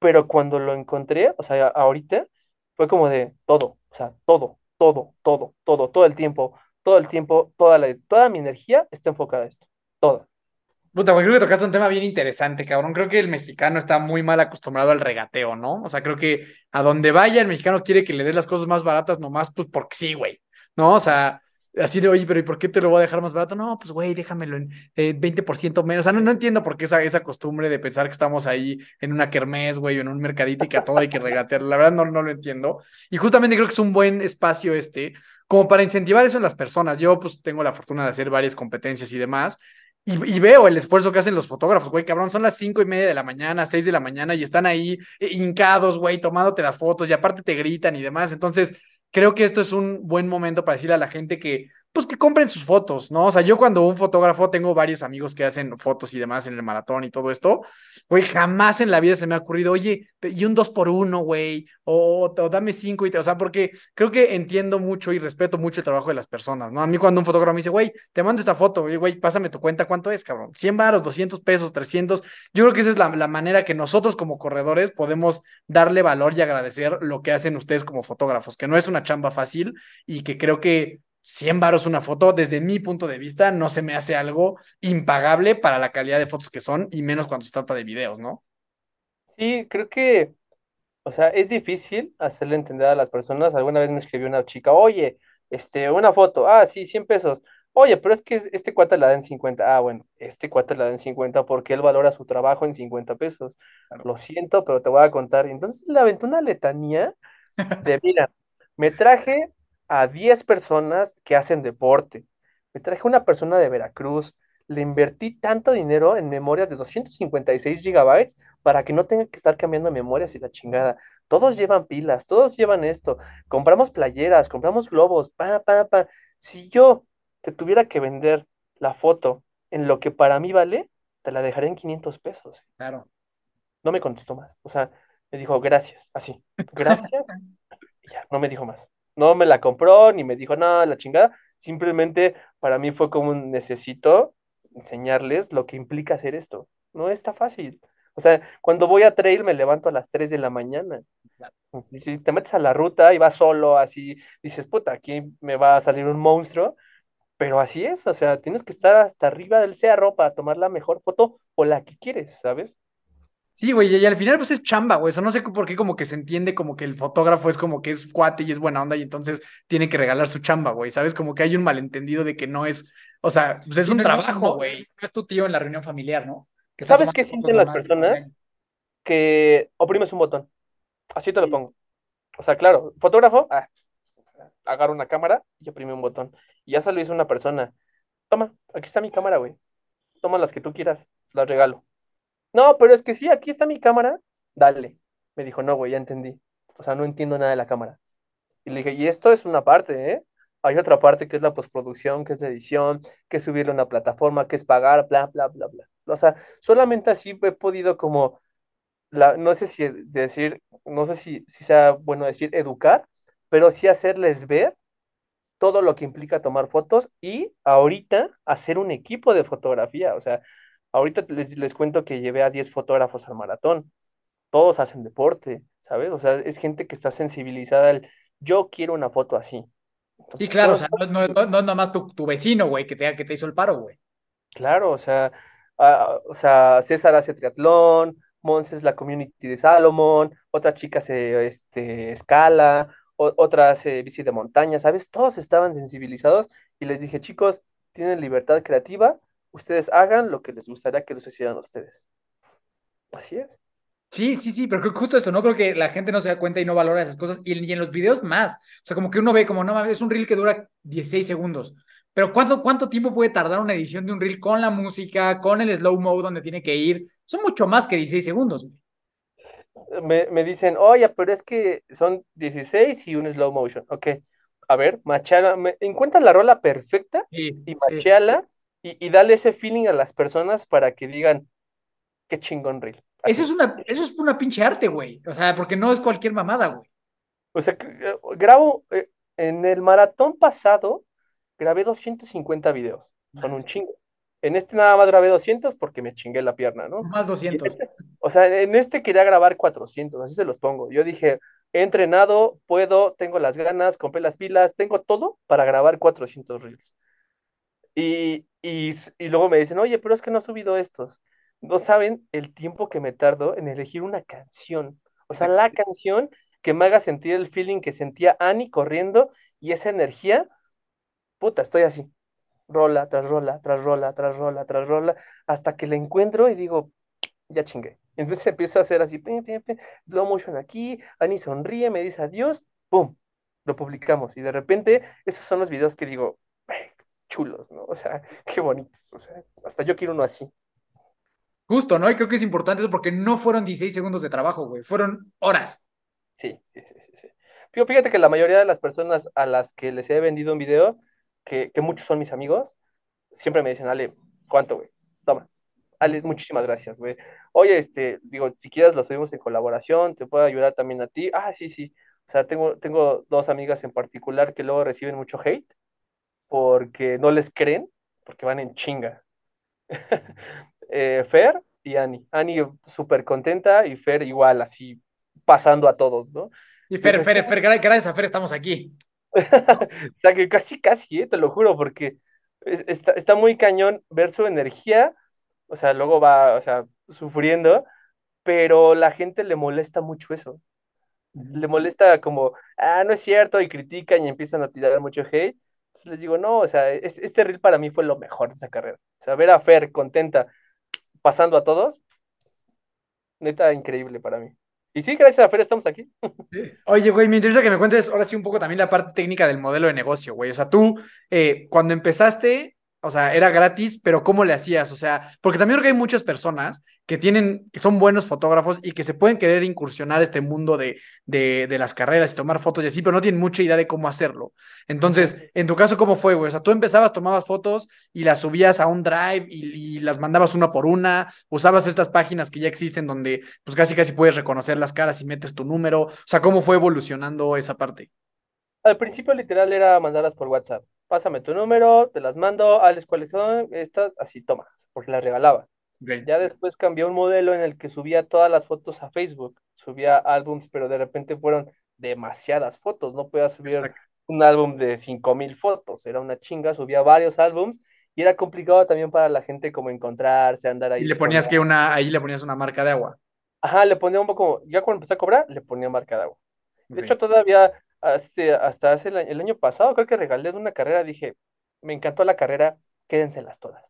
pero cuando lo encontré, o sea, ahorita, fue como de todo, o sea, todo, todo, todo, todo, todo el tiempo, todo el tiempo, toda la, toda mi energía está enfocada a esto, toda. Puta, güey, creo que tocaste un tema bien interesante, cabrón. Creo que el mexicano está muy mal acostumbrado al regateo, ¿no? O sea, creo que a donde vaya el mexicano quiere que le des las cosas más baratas nomás, pues porque sí, güey. ¿No? O sea, así de, oye, pero ¿y por qué te lo voy a dejar más barato? No, pues, güey, déjamelo en eh, 20% menos. O sea, no, no entiendo por qué esa, esa costumbre de pensar que estamos ahí en una kermés, güey, o en un mercadito y que a todo hay que regatear. La verdad, no, no lo entiendo. Y justamente creo que es un buen espacio este, como para incentivar eso en las personas. Yo, pues, tengo la fortuna de hacer varias competencias y demás. Y, y, veo el esfuerzo que hacen los fotógrafos, güey, cabrón, son las cinco y media de la mañana, seis de la mañana y están ahí eh, hincados, güey, tomándote las fotos y aparte te gritan y demás. Entonces, creo que esto es un buen momento para decirle a la gente que, pues, que compren sus fotos, ¿no? O sea, yo cuando un fotógrafo, tengo varios amigos que hacen fotos y demás en el maratón y todo esto, güey, jamás en la vida se me ha ocurrido, oye, y un dos por uno, güey, o, dame cinco y te, o sea, porque creo que entiendo mucho y respeto mucho el trabajo de las personas, ¿no? A mí cuando un fotógrafo me dice, güey, te mando esta foto, güey, pásame tu cuenta, ¿cuánto es, cabrón? 100 baros, 200 pesos, 300. Yo creo que esa es la, manera que nosotros como corredores podemos darle valor y agradecer lo que hacen ustedes como fotógrafos, que no es una chamba fácil y que creo que 100 varos una foto, desde mi punto de vista, no se me hace algo impagable para la calidad de fotos que son y menos cuando se trata de videos, ¿no? Sí, creo que, o sea, es difícil hacerle entender a las personas. Alguna vez me escribió una chica, oye, este, una foto, ah, sí, 100 pesos. Oye, pero es que este cuate la da en 50. Ah, bueno, este cuate la da en 50 porque él valora su trabajo en 50 pesos. Claro. Lo siento, pero te voy a contar. Entonces le aventó una letanía de, mira, me traje a 10 personas que hacen deporte. Me traje una persona de Veracruz, le invertí tanto dinero en memorias de 256 gigabytes para que no tenga que estar cambiando memorias y la chingada. Todos llevan pilas, todos llevan esto. Compramos playeras, compramos globos, pa, pa, pa. Si yo te tuviera que vender la foto en lo que para mí vale, te la dejaré en 500 pesos. Claro. No me contestó más. O sea, me dijo gracias, así. Gracias. y ya, no me dijo más. No me la compró, ni me dijo nada, la chingada. Simplemente para mí fue como un necesito enseñarles lo que implica hacer esto. No está fácil. O sea, cuando voy a trail me levanto a las 3 de la mañana. Y si te metes a la ruta y vas solo, así, dices, puta, aquí me va a salir un monstruo. Pero así es, o sea, tienes que estar hasta arriba del cerro para tomar la mejor foto o la que quieres, ¿sabes? Sí, güey, y al final pues es chamba, güey. Eso no sé por qué como que se entiende como que el fotógrafo es como que es cuate y es buena onda y entonces tiene que regalar su chamba, güey. ¿Sabes? Como que hay un malentendido de que no es, o sea, pues es un trabajo, güey. No, es tu tío en la reunión familiar, ¿no? Que ¿Sabes qué sienten las personas? Que oprimes un botón. Así te lo pongo. O sea, claro, fotógrafo, ah, agarro una cámara y oprime un botón. Y ya se lo hizo una persona. Toma, aquí está mi cámara, güey. Toma las que tú quieras, las regalo. No, pero es que sí, aquí está mi cámara. Dale. Me dijo, no, güey, ya entendí. O sea, no entiendo nada de la cámara. Y le dije, y esto es una parte, ¿eh? Hay otra parte que es la postproducción, que es la edición, que es subirlo a una plataforma, que es pagar, bla, bla, bla, bla. O sea, solamente así he podido como, la, no sé si decir, no sé si, si sea bueno decir educar, pero sí hacerles ver todo lo que implica tomar fotos y ahorita hacer un equipo de fotografía. O sea, ahorita les, les cuento que llevé a 10 fotógrafos al maratón. Todos hacen deporte, ¿sabes? O sea, es gente que está sensibilizada al yo quiero una foto así. sí, claro, o sea, no, no, no, nada más tu, tu vecino, güey, que te, que te hizo el paro, güey. Claro, o sea, o sea, César hace triatlón, Mons es la community de Salomón, otra chica se este, escala, otra hace bici de montaña, ¿sabes? Todos estaban sensibilizados y les dije, chicos, tienen libertad creativa, ustedes hagan lo que les gustaría que los hicieran ustedes. Así es. Sí, sí, sí, pero justo eso, no creo que la gente no se da cuenta y no valora esas cosas. Y, en los videos más. O sea, como que uno ve como, no es un reel que dura 16 segundos. Pero ¿cuánto, ¿cuánto tiempo puede tardar una edición de un reel con la música, con el slow mode donde tiene que ir? Son mucho más que 16 segundos me, dicen, oye, pero es que son 16 y un slow motion. Ok, a ver, machala, me, encuentra la rola perfecta y machala y, dale ese feeling a las personas para que digan, qué chingón reel. Eso es, una, eso es una pinche arte, güey. O sea, porque no es cualquier mamada, güey. O sea, eh, grabo, eh, en el maratón pasado, grabé 250 videos. Son un chingo. En este nada más grabé 200 porque me chingué la pierna, ¿no? Más 200. Este, o sea, en este quería grabar 400, así se los pongo. Yo dije, he entrenado, puedo, tengo las ganas, compré las pilas, tengo todo para grabar 400 reels. Y, y, y luego me dicen, oye, pero es que no has subido estos. No saben el tiempo que me tardo en elegir una canción. O sea, la canción que me haga sentir el feeling que sentía Annie corriendo y esa energía, puta, estoy así rola tras rola, tras rola, tras rola, tras rola, hasta que la encuentro y digo, ya chingué. Entonces empiezo a hacer así, slow motion aquí, Ani sonríe, me dice adiós, ¡pum! Lo publicamos. Y de repente, esos son los videos que digo, chulos, ¿no? O sea, qué bonitos. O sea, hasta yo quiero uno así. Justo, ¿no? Y creo que es importante eso porque no fueron 16 segundos de trabajo, güey, fueron horas. Sí, sí, sí, sí, sí. fíjate que la mayoría de las personas a las que les he vendido un video, que, muchos son mis amigos, siempre me dicen, Ale, ¿cuánto, güey? Toma. Ale, muchísimas gracias, güey. Oye, este, digo, si quieres lo subimos en colaboración, te puedo ayudar también a ti. Ah, sí, sí. O sea, tengo, tengo dos amigas en particular que luego reciben mucho hate porque no les creen, porque van en chinga. Eh, Fer y Ani. Ani súper contenta y Fer igual, así pasando a todos, ¿no? Y Fer, Fer, Fer, gracias a Fer estamos aquí. o sea, que casi, casi, eh, te lo juro, porque está, está, muy cañón ver su energía, o sea, luego va, o sea, sufriendo, pero la gente le molesta mucho eso. Le molesta como, ah, no es cierto, y critican y empiezan a tirar mucho hate. Entonces les digo, no, o sea, este reel para mí fue lo mejor de esa carrera. O sea, ver a Fer contenta pasando a todos, neta, increíble para mí. Y sí, gracias a Fer estamos aquí. Oye, güey, me interesa que me cuentes ahora sí un poco también la parte técnica del modelo de negocio, güey. O sea, tú, eh, cuando empezaste, o sea, era gratis, pero ¿cómo le hacías? O sea, porque también creo que hay muchas personas que tienen, que son buenos fotógrafos y que se pueden querer incursionar este mundo de, de, las carreras y tomar fotos y así, pero no tienen mucha idea de cómo hacerlo. Entonces, en tu caso, ¿cómo fue, güey? O sea, tú empezabas, tomabas fotos y las subías a un drive y, y las mandabas una por una, usabas estas páginas que ya existen donde pues casi casi puedes reconocer las caras y metes tu número. O sea, ¿cómo fue evolucionando esa parte? Al principio literal era mandarlas por WhatsApp. Pásame tu número, te las mando, Alex, ¿cuáles son? Estas, así, toma, porque las regalaba. Okay. Ya después cambió un modelo en el que subía todas las fotos a Facebook, subía álbums, pero de repente fueron demasiadas fotos, no podía subir Exacto. un álbum de 5000 fotos, era una chinga, subía varios álbums y era complicado también para la gente como encontrarse, andar ahí. Y le ponías que una, ahí le ponías una marca de agua. Ajá, le ponía un poco, ya cuando empecé a cobrar, le ponía marca de agua. De hecho, todavía hasta, hasta hace el, año- el año pasado, creo que regalé una carrera, dije, me encantó la carrera, quédenselas todas.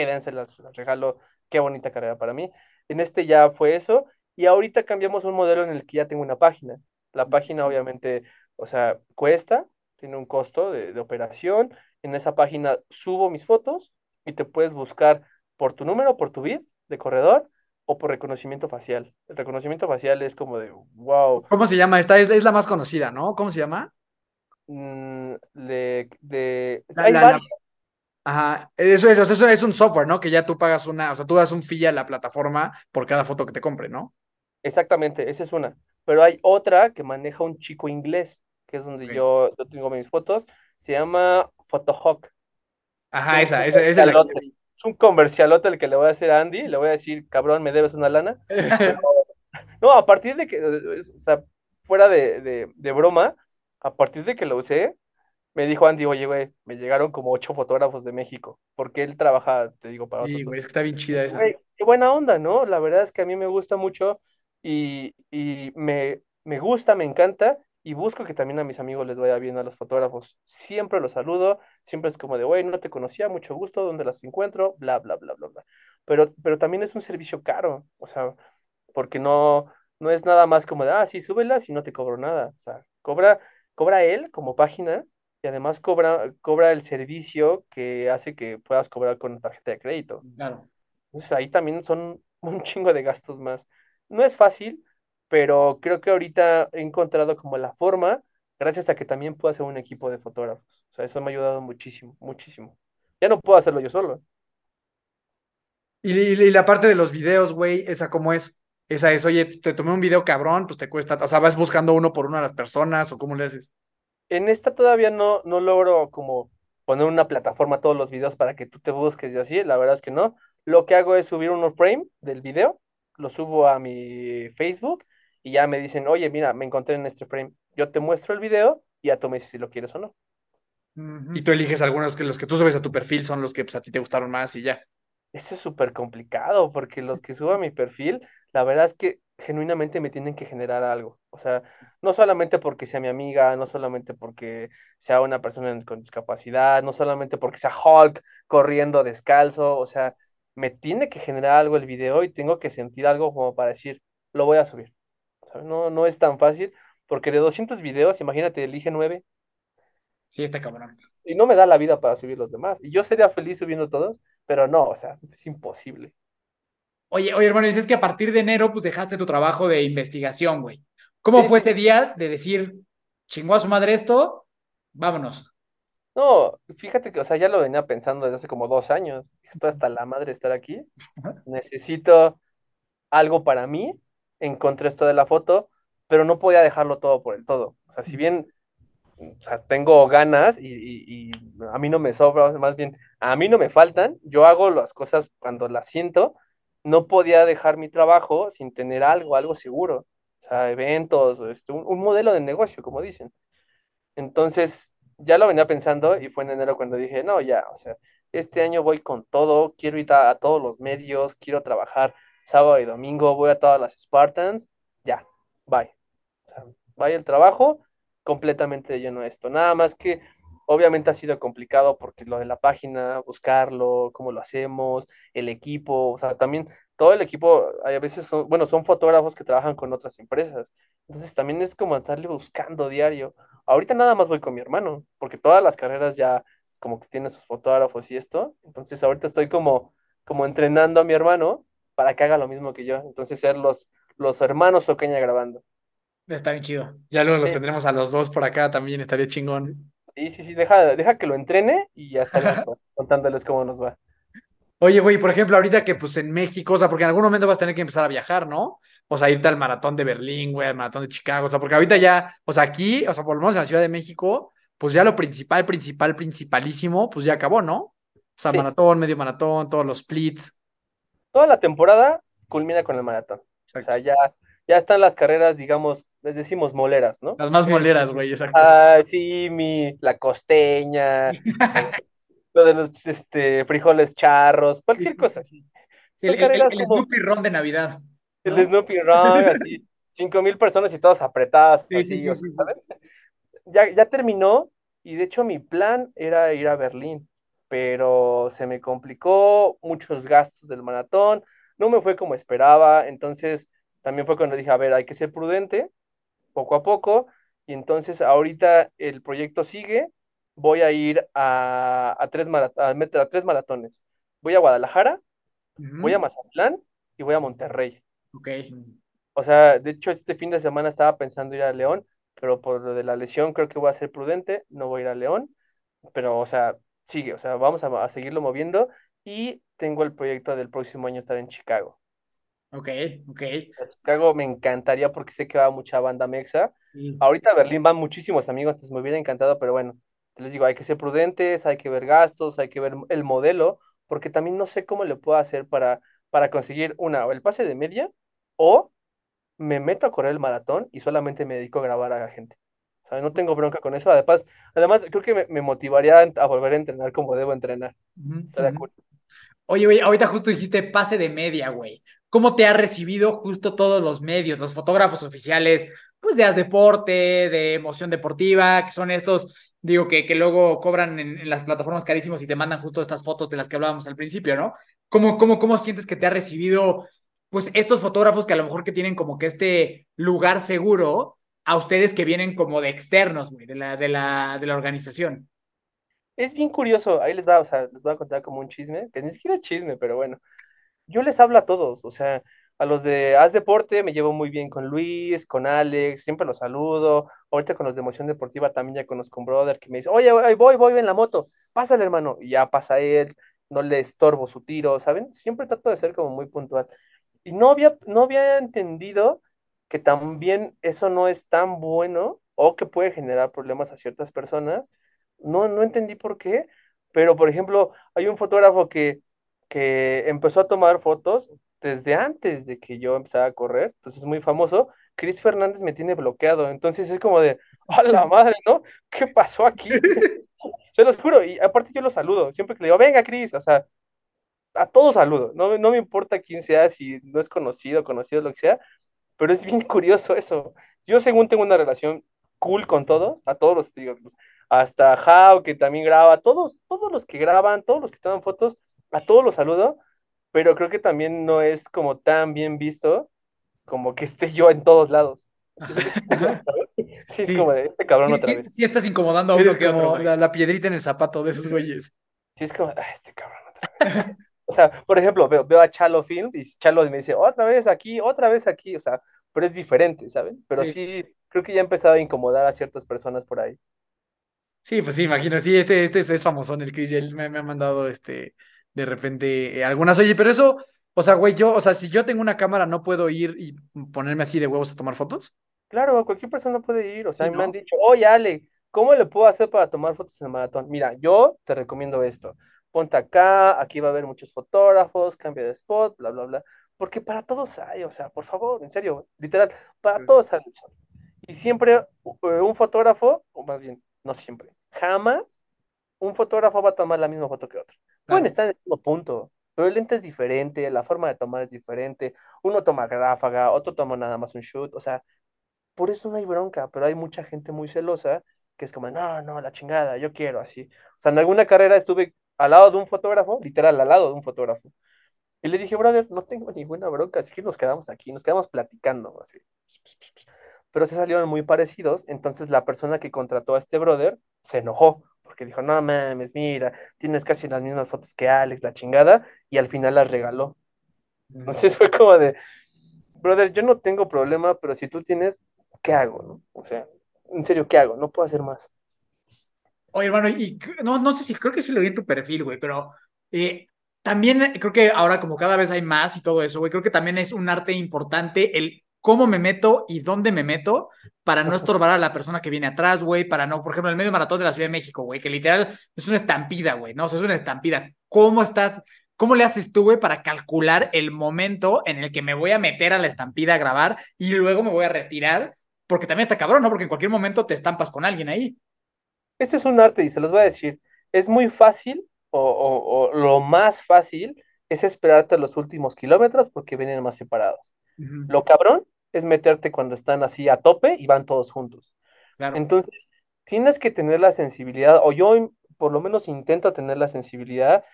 Neta, Quédenselas, las regalo, qué bonita carrera para mí. En este ya fue eso, y ahorita cambiamos un modelo en el que ya tengo una página. La página obviamente, o sea, cuesta, tiene un costo de, de operación. En esa página subo mis fotos y te puedes buscar por tu número, por tu bid de corredor o por reconocimiento facial. El reconocimiento facial es como de, wow, ¿Cómo se llama? Esta es, es la más conocida, ¿no? ¿Cómo se llama? mm, de, de- La- hay la- la- varias. Ajá, eso es, eso es un software, ¿no? Que ya tú pagas una, o sea, tú das un fee a la plataforma por cada foto que te compre, ¿no? Exactamente, esa es una. Pero hay otra que maneja un chico inglés, que es donde yo, yo tengo mis fotos. Se llama Photohawk. Ajá, esa, esa, esa es la que yo comercialote. Es un comercialote el que le voy a hacer a Andy. Le voy a decir, cabrón, me debes una lana. No, a partir de que, o sea, fuera de, de, de broma, a partir de que lo usé, me dijo Andy, oye, güey, me llegaron como ocho fotógrafos de México, porque él trabaja, te digo, para Sí, otros. güey, es que está bien chida esa. Güey, qué buena onda, ¿no? La verdad es que a mí me gusta mucho y, y me, me gusta, me encanta y busco que también a mis amigos les vaya bien a los fotógrafos. Siempre los saludo, siempre es como de, güey, no te conocía, mucho gusto, ¿dónde las encuentro? Bla, bla, bla, bla, bla. Pero, pero también es un servicio caro, o sea, porque no, no es nada más como de, ah, sí, súbelas y no te cobro nada. O sea, cobra, cobra él como página y además cobra, cobra el servicio que hace que puedas cobrar con tarjeta de crédito. Claro. Entonces ahí también son un chingo de gastos más. No es fácil, pero creo que ahorita he encontrado como la forma, gracias a que también puedo hacer un equipo de fotógrafos. O sea, eso me ha ayudado muchísimo, muchísimo. Ya no puedo hacerlo yo solo. Y, y- y la parte de los videos, güey, esa cómo es. Esa es, oye, te tomé un video cabrón, pues te cuesta, o sea, vas buscando uno por uno a las personas o cómo le haces. En esta todavía no, no logro como poner una plataforma a todos los videos para que tú te busques y así, la verdad es que no. Lo que hago es subir un frame del video, lo subo a mi Facebook y ya me dicen, oye, mira, me encontré en este frame. Yo te muestro el video y ya tú me dices si lo quieres o no. Y tú eliges algunos que los que tú subes a tu perfil son los que pues, a ti te gustaron más y ya. Eso es súper complicado porque los que subo a mi perfil, la verdad es que genuinamente me tienen que generar algo. O sea, no solamente porque sea mi amiga, no solamente porque sea una persona con discapacidad, no solamente porque sea Hulk corriendo descalzo, o sea, me tiene que generar algo el video y tengo que sentir algo como para decir, lo voy a subir. ¿Sabes? No, no es tan fácil porque de 200 videos, imagínate, elige 9 Sí, está cabrón. y no me da la vida para subir los demás. Y yo sería feliz subiendo todos, pero no, o sea, es imposible. Oye, oye, hermano, dices que a partir de enero, pues dejaste tu trabajo de investigación, güey. ¿Cómo Sí, fue sí. ese día de decir, chingó a su madre esto, vámonos? No, fíjate que, o sea, ya lo venía pensando desde hace como dos años. Estoy hasta la madre de estar aquí. Necesito algo para mí. Encontré esto de la foto, pero no podía dejarlo todo por el todo. O sea, si bien, o sea, tengo ganas y, y- y a mí no me sobra, más bien, a mí no me faltan, yo hago las cosas cuando las siento. No podía dejar mi trabajo sin tener algo, algo seguro. O sea, eventos, este, un, un modelo de negocio, como dicen. Entonces, ya lo venía pensando y fue en enero cuando dije, no, ya, o sea, este año voy con todo, quiero ir a, a todos los medios, quiero trabajar sábado y domingo, voy a todas las Spartans, ya, bye. O sea, bye el trabajo, completamente lleno de esto. Nada más que obviamente ha sido complicado porque lo de la página, buscarlo, cómo lo hacemos, el equipo, o sea, también todo el equipo, a veces son, bueno, son fotógrafos que trabajan con otras empresas. Entonces también es como estarle buscando diario. Ahorita nada más voy con mi hermano, porque todas las carreras ya, como que tiene sus fotógrafos y esto. Entonces ahorita estoy como, como entrenando a mi hermano para que haga lo mismo que yo. Entonces ser los, los hermanos Ocaña grabando. Está bien chido. Ya luego los Sí. tendremos a los dos por acá también, estaría chingón. Sí, sí, sí, deja, deja que lo entrene y ya estaremos contándoles cómo nos va. Oye, güey, por ejemplo, ahorita que pues en México, o sea, porque en algún momento vas a tener que empezar a viajar, ¿no? O sea, irte al maratón de Berlín, güey, al maratón de Chicago, o sea, porque ahorita ya, o sea, aquí, o sea, por lo menos en la Ciudad de México, pues ya lo principal, principal, principalísimo, pues ya acabó, ¿no? O sea, Sí. maratón, medio maratón, todos los splits. Toda la temporada culmina con el maratón. O sea, ya, ya están las carreras, digamos, les decimos moleras, ¿no? Las más moleras, güey, exacto. Ah, sí, mi, la costeña, lo de los este, frijoles charros, cualquier cosa así. El, el, carreras el como Snoopy Ron de Navidad. el ¿no? Snoopy Run, así, cinco mil personas y todas apretadas, Sí, sí, así, sí, o sí, sea, sí. ¿saben? Ya, ya terminó y de hecho mi plan era ir a Berlín, pero se me complicó, muchos gastos del maratón, no me fue como esperaba, entonces también fue cuando dije, a ver, hay que ser prudente, poco a poco, y entonces ahorita el proyecto sigue, voy a ir a, a tres, marat- a met- a tres maratones, voy a Guadalajara, voy a Mazatlán y voy a Monterrey. Ok. O sea, de hecho, este fin de semana estaba pensando ir a León, pero por lo de la lesión creo que voy a ser prudente, no voy a ir a León, pero, o sea, sigue, o sea, vamos a, a seguirlo moviendo y tengo el proyecto del próximo año estar en Chicago. Ok, ok. Chicago me encantaría porque sé que va mucha banda mexa. Sí. Ahorita a Berlín van muchísimos amigos, entonces me hubiera encantado, pero bueno, les digo, hay que ser prudentes, hay que ver gastos, hay que ver el modelo, porque también no sé cómo le puedo hacer para, para conseguir una, o el pase de media, o me meto a correr el maratón y solamente me dedico a grabar a la gente. O sea, no tengo bronca con eso. Además, además creo que me, me motivaría a, volver a entrenar como debo entrenar. Acuerdo. Oye, güey, ahorita justo dijiste pase de media, güey. ¿Cómo te ha recibido justo todos los medios, los fotógrafos oficiales, pues de Haz Deporte, de Emoción Deportiva, que son estos, digo, que, que luego cobran en, en las plataformas carísimos y te mandan justo estas fotos de las que hablábamos al principio, ¿no? ¿Cómo, cómo, cómo sientes que te ha recibido, pues, estos fotógrafos que a lo mejor que tienen como que este lugar seguro a ustedes que vienen como de externos, güey, de la, de la, de la organización? Es bien curioso, ahí les va, o sea, les voy a contar como un chisme, que ni siquiera es chisme, pero bueno. Yo les hablo a todos, o sea, a los de Haz Deporte me llevo muy bien con Luis, con Alex, siempre los saludo. Ahorita con los de Emoción Deportiva también ya conozco un brother que me dice, oye, ahí voy, voy en la moto, pásale, hermano. Y ya pasa él, no le estorbo su tiro, ¿saben? Siempre trato de ser como muy puntual. Y no había, no había entendido que también eso no es tan bueno o que puede generar problemas a ciertas personas. No, no entendí por qué, pero por ejemplo, hay un fotógrafo que, que empezó a tomar fotos desde antes de que yo empezara a correr, entonces es muy famoso. Chris Fernández me tiene bloqueado, entonces es como de, ¡a la madre, ¿no? ¿Qué pasó aquí? Se los juro, y aparte yo lo saludo, siempre que le digo, venga, Chris, o sea, a todos saludo, no, no me importa quién sea, si no es conocido, conocido, lo que sea, pero es bien curioso eso. Yo según tengo una relación cool con todos, a todos los, digo, hasta Jao, que también graba, todos, todos los que graban, todos los que toman fotos, a todos los saludo, pero creo que también no es como tan bien visto como que esté yo en todos lados. Entonces. Sí, es Sí. como de este cabrón Sí, otra sí, vez. sí estás incomodando a uno que como güey. la, la piedrita en el zapato de esos güeyes. Sí, es como, ah, este cabrón otra vez. O sea, por ejemplo, veo, veo a Chalo Films y Chalo me dice, otra vez aquí, otra vez aquí, o sea, pero es diferente, ¿saben? Pero Sí. sí, creo que ya ha empezado a incomodar a ciertas personas por ahí. Sí, pues sí, imagino. Sí, este, este es, es famosón, el Chris. y él me, me ha mandado este, de repente eh, algunas. Oye, pero eso, o sea, güey, yo, o sea, si yo tengo una cámara, ¿no puedo ir y ponerme así de huevos a tomar fotos? Claro, cualquier persona puede ir, o sea, Sí, me ¿no? han dicho, oye, Ale, ¿cómo le puedo hacer para tomar fotos en el maratón? Mira, yo te recomiendo esto. Ponte acá, aquí va a haber muchos fotógrafos, cambia de spot, bla, bla, bla. Porque para todos hay, o sea, por favor, en serio, literal, para Sí. todos hay el sol. Y siempre eh, un fotógrafo, o más bien, no siempre, jamás un fotógrafo va a tomar la misma foto que otro. Pueden estar en el mismo punto, pero el lente es diferente, la forma de tomar es diferente. Uno toma ráfaga, otro toma nada más un shoot, o sea, por eso no hay bronca, pero hay mucha gente muy celosa que es como, no, no, la chingada, yo quiero así. O sea, en alguna carrera estuve al lado de un fotógrafo, literal, al lado de un fotógrafo. Y le dije, brother, no tengo ninguna bronca, así que nos quedamos aquí, nos quedamos platicando, así. Pero se salieron muy parecidos, entonces la persona que contrató a este brother se enojó, porque dijo, no mames, mira, tienes casi las mismas fotos que Alex, la chingada, y al final las regaló. Entonces fue como de, brother, yo no tengo problema, pero si tú tienes, ¿qué hago, no? O sea, en serio, ¿qué hago? No puedo hacer más. Oye, hermano, y no, no sé si creo que sí lo vi en tu perfil, güey, pero eh, también creo que ahora como cada vez hay más y todo eso, güey, creo que también es un arte importante el cómo me meto y dónde me meto para no estorbar a la persona que viene atrás, güey, para no, por ejemplo, el medio maratón de la Ciudad de México, güey, que literal es una estampida, güey, no, o sea, es una estampida. ¿Cómo estás? ¿Cómo le haces tú, güey, para calcular el momento en el que me voy a meter a la estampida a grabar y luego me voy a retirar? Porque también está cabrón, ¿no? Porque en cualquier momento te estampas con alguien ahí. Ese es un arte y se los voy a decir. Es muy fácil, o, o, o lo más fácil, es esperarte los últimos kilómetros porque vienen más separados. Uh -huh. Lo cabrón es meterte cuando están así a tope y van todos juntos. Claro. Entonces, tienes que tener la sensibilidad, o yo por lo menos intento tener la sensibilidad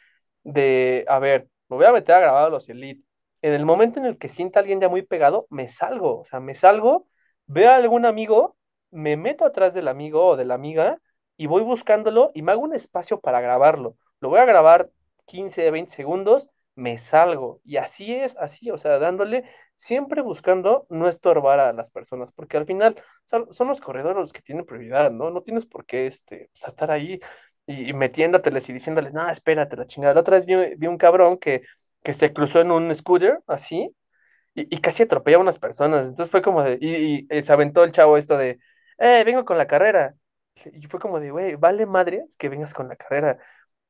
de, a ver, me voy a meter a grabar a los Elite. En el momento en el que sienta a alguien ya muy pegado, me salgo, o sea, me salgo, veo a algún amigo, me meto atrás del amigo o de la amiga y voy buscándolo y me hago un espacio para grabarlo. Lo voy a grabar 15, 20 segundos, me salgo. Y así es, así, o sea, dándole, siempre buscando no estorbar a las personas, porque al final son, son los corredores los que tienen prioridad, ¿no? No tienes por qué este, pues, estar ahí y, y, metiéndoteles y diciéndoles, no, espérate, la chingada. La otra vez vi, vi un cabrón que, que se cruzó en un scooter, así, y, y casi atropella a unas personas. Entonces fue como de, y, y, se aventó el chavo esto de, eh, vengo con la carrera. Y fue como de, güey, vale madres que vengas con la carrera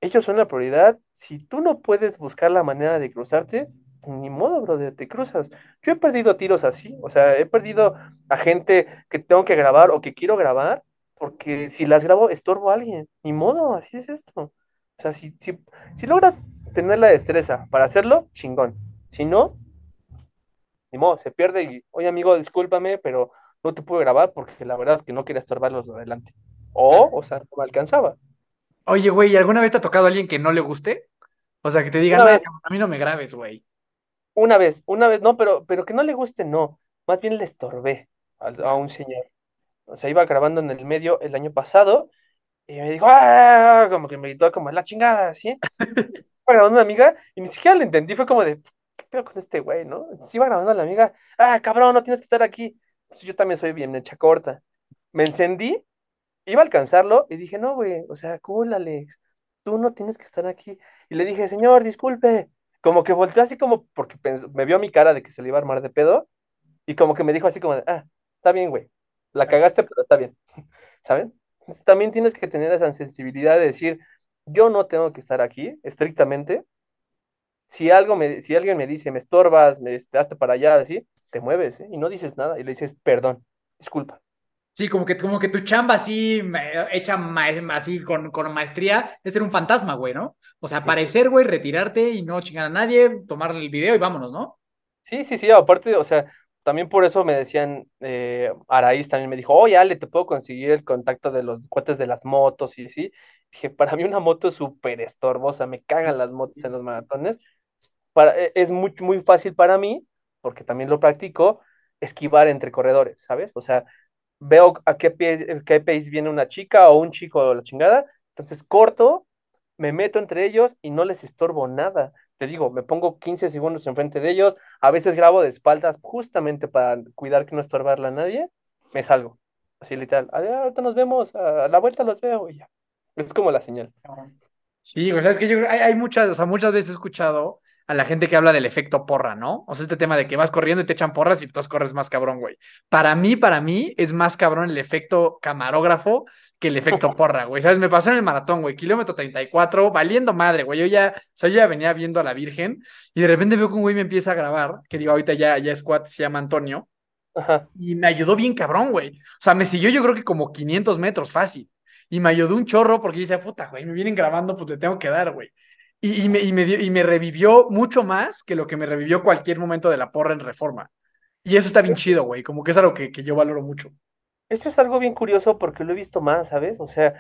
ellos son la prioridad. Si tú no puedes buscar la manera de cruzarte, ni modo, brother, te cruzas. Yo he perdido tiros así, o sea, he perdido a gente que tengo que grabar o que quiero grabar, porque si las grabo, estorbo a alguien. Ni modo, así es esto. O sea, si, si, si logras tener la destreza para hacerlo, chingón. Si no, ni modo, se pierde y, oye amigo, discúlpame, pero no te pude grabar porque la verdad es que no quería estorbarlos de adelante. O, o sea, no me alcanzaba. Oye, güey, ¿y alguna vez te ha tocado a alguien que no le guste? O sea, que te digan, no, a mí no me grabes, güey. Una vez, una vez, no, pero, pero que no le guste, no. Más bien le estorbé a, a, un señor. O sea, iba grabando en el medio el año pasado y me dijo, ¡ah! Como que me gritó como la chingada, ¿sí? iba grabando una amiga y ni siquiera le entendí, fue como de, ¿qué pedo con este güey, no? Entonces iba grabando a la amiga, ¡ah, cabrón, no tienes que estar aquí! Entonces yo también soy bien hecha corta. Me encendí iba a alcanzarlo y dije, no, güey, o sea, cool, Alex, tú no tienes que estar aquí. Y le dije, señor, disculpe. Como que volteó así como porque me vio mi cara de que se le iba a armar de pedo y como que me dijo así como, de, ah, está bien, güey, la cagaste, pero está bien, ¿saben? Entonces, también tienes que tener esa sensibilidad de decir, yo no tengo que estar aquí estrictamente. Si, algo me, si alguien me dice, me estorbas, me hazte para allá, así, te mueves ¿eh? y no dices nada y le dices, perdón, disculpa. Sí, como que, como que tu chamba así, hecha ma así con, con, maestría, es ser un fantasma, güey, ¿no? O sea, aparecer, güey, retirarte y no chingar a nadie, tomar el video y vámonos, ¿no? Sí, sí, sí, aparte, o sea, también por eso me decían, eh, Araíz también me dijo, oye, Ale, te puedo conseguir el contacto de los cuates de las motos y así. Dije, para mí una moto es súper estorbosa, me cagan las motos en los maratones. Para, e, es muy, muy fácil para mí, porque también lo practico, esquivar entre corredores, ¿sabes? O sea, veo a qué, pie, qué pace viene una chica o un chico o la chingada, entonces corto, me meto entre ellos y no les estorbo nada. Te digo, me pongo 15 segundos enfrente de ellos, a veces grabo de espaldas justamente para cuidar que no estorbarla a nadie, me salgo. Así literal, ahorita nos vemos, a la vuelta los veo y ya. Es como la señal. Sí, o sea, es que yo hay, hay muchas, o sea, muchas veces he escuchado a la gente que habla del efecto porra, ¿no? O sea, este tema de que vas corriendo y te echan porras y tú corres más cabrón, güey. Para mí, para mí, es más cabrón el efecto camarógrafo que el efecto porra, güey. ¿Sabes? Me pasó en el maratón, güey, kilómetro 34, valiendo madre, güey. Yo ya, o sea, yo ya venía viendo a la Virgen y de repente veo que un güey me empieza a grabar, que digo, ahorita ya, ya squad se llama Antonio. Ajá. Y me ayudó bien cabrón, güey. O sea, me siguió yo creo que como 500 metros fácil. Y me ayudó un chorro porque dice, puta, güey, me vienen grabando, pues le tengo que dar, güey. Y, y, me, y, me dio, y, me, revivió mucho más que lo que me revivió cualquier momento de la porra en reforma. Y eso está bien chido, güey. Como que es algo que, que, yo valoro mucho. Eso es algo bien curioso porque lo he visto más, ¿sabes? O sea,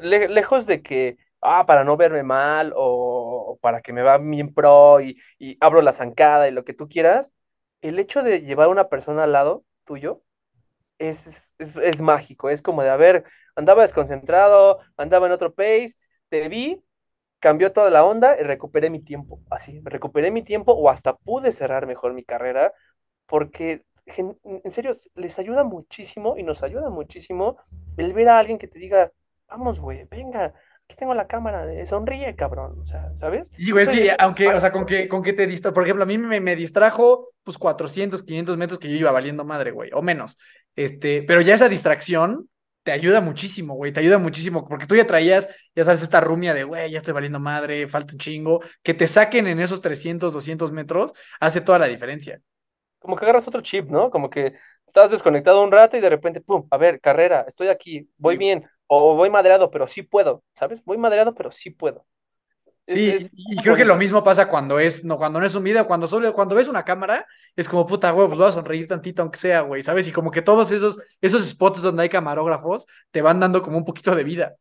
le, lejos de que, ah, para no verme mal o, o para que me va bien pro y, y, abro la zancada y lo que tú quieras, el hecho de llevar a una persona al lado tuyo es, es, es mágico. Es como de, a ver, andaba desconcentrado, andaba en otro pace, te vi, cambió toda la onda y recuperé mi tiempo, así, recuperé mi tiempo o hasta pude cerrar mejor mi carrera, porque en serio les ayuda muchísimo y nos ayuda muchísimo el ver a alguien que te diga, vamos, güey, venga, aquí tengo la cámara, de sonríe, cabrón, o sea, ¿sabes? Y güey, es Soy que de- aunque, o sea, con que, con que te distrajo, por ejemplo, a mí me, me distrajo pues 400, 500 metros que yo iba valiendo madre, güey, o menos. Este, pero ya esa distracción te ayuda muchísimo, güey, te ayuda muchísimo, porque tú ya traías, ya sabes, esta rumia de, güey, ya estoy valiendo madre, falta un chingo, que te saquen en esos 300, 200 metros, hace toda la diferencia. como que agarras otro chip, ¿no? Como que estás desconectado un rato y de repente, pum, a ver, carrera, estoy aquí, voy Sí. bien, o voy madreado, pero sí puedo, ¿sabes? Voy madreado, pero sí puedo. Sí, es y, creo que lo mismo pasa cuando es, no, cuando no es un video, cuando solo, cuando ves una cámara, es como puta, güey, pues voy a sonreír tantito, aunque sea, güey, ¿sabes? Y como que todos esos, esos spots donde hay camarógrafos te van dando como un poquito de vida.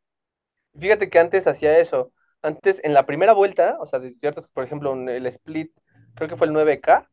Fíjate que antes hacía eso. Antes, en la primera vuelta, o sea, de ciertas, por ejemplo, el split, creo que fue el 9K,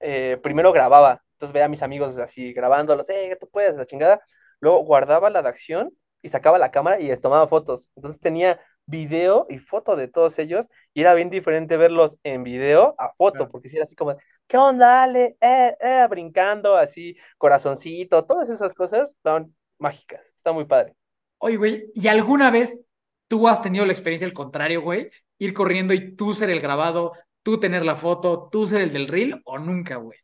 eh, primero grababa. Entonces veía a mis amigos así grabándolos, eh, tú puedes, la chingada. Luego guardaba la de acción y sacaba la cámara y les tomaba fotos. Entonces tenía video y foto de todos ellos y era bien diferente verlos en video a foto, Claro. porque si era así como, ¿qué onda, Ale? Eh, eh, brincando, así, corazoncito, todas esas cosas estaban mágicas. Está muy padre. Oye, güey, ¿y alguna vez tú has tenido la experiencia al contrario, güey? Ir corriendo y tú ser el grabado, tú tener la foto, tú ser el del reel, o nunca, güey.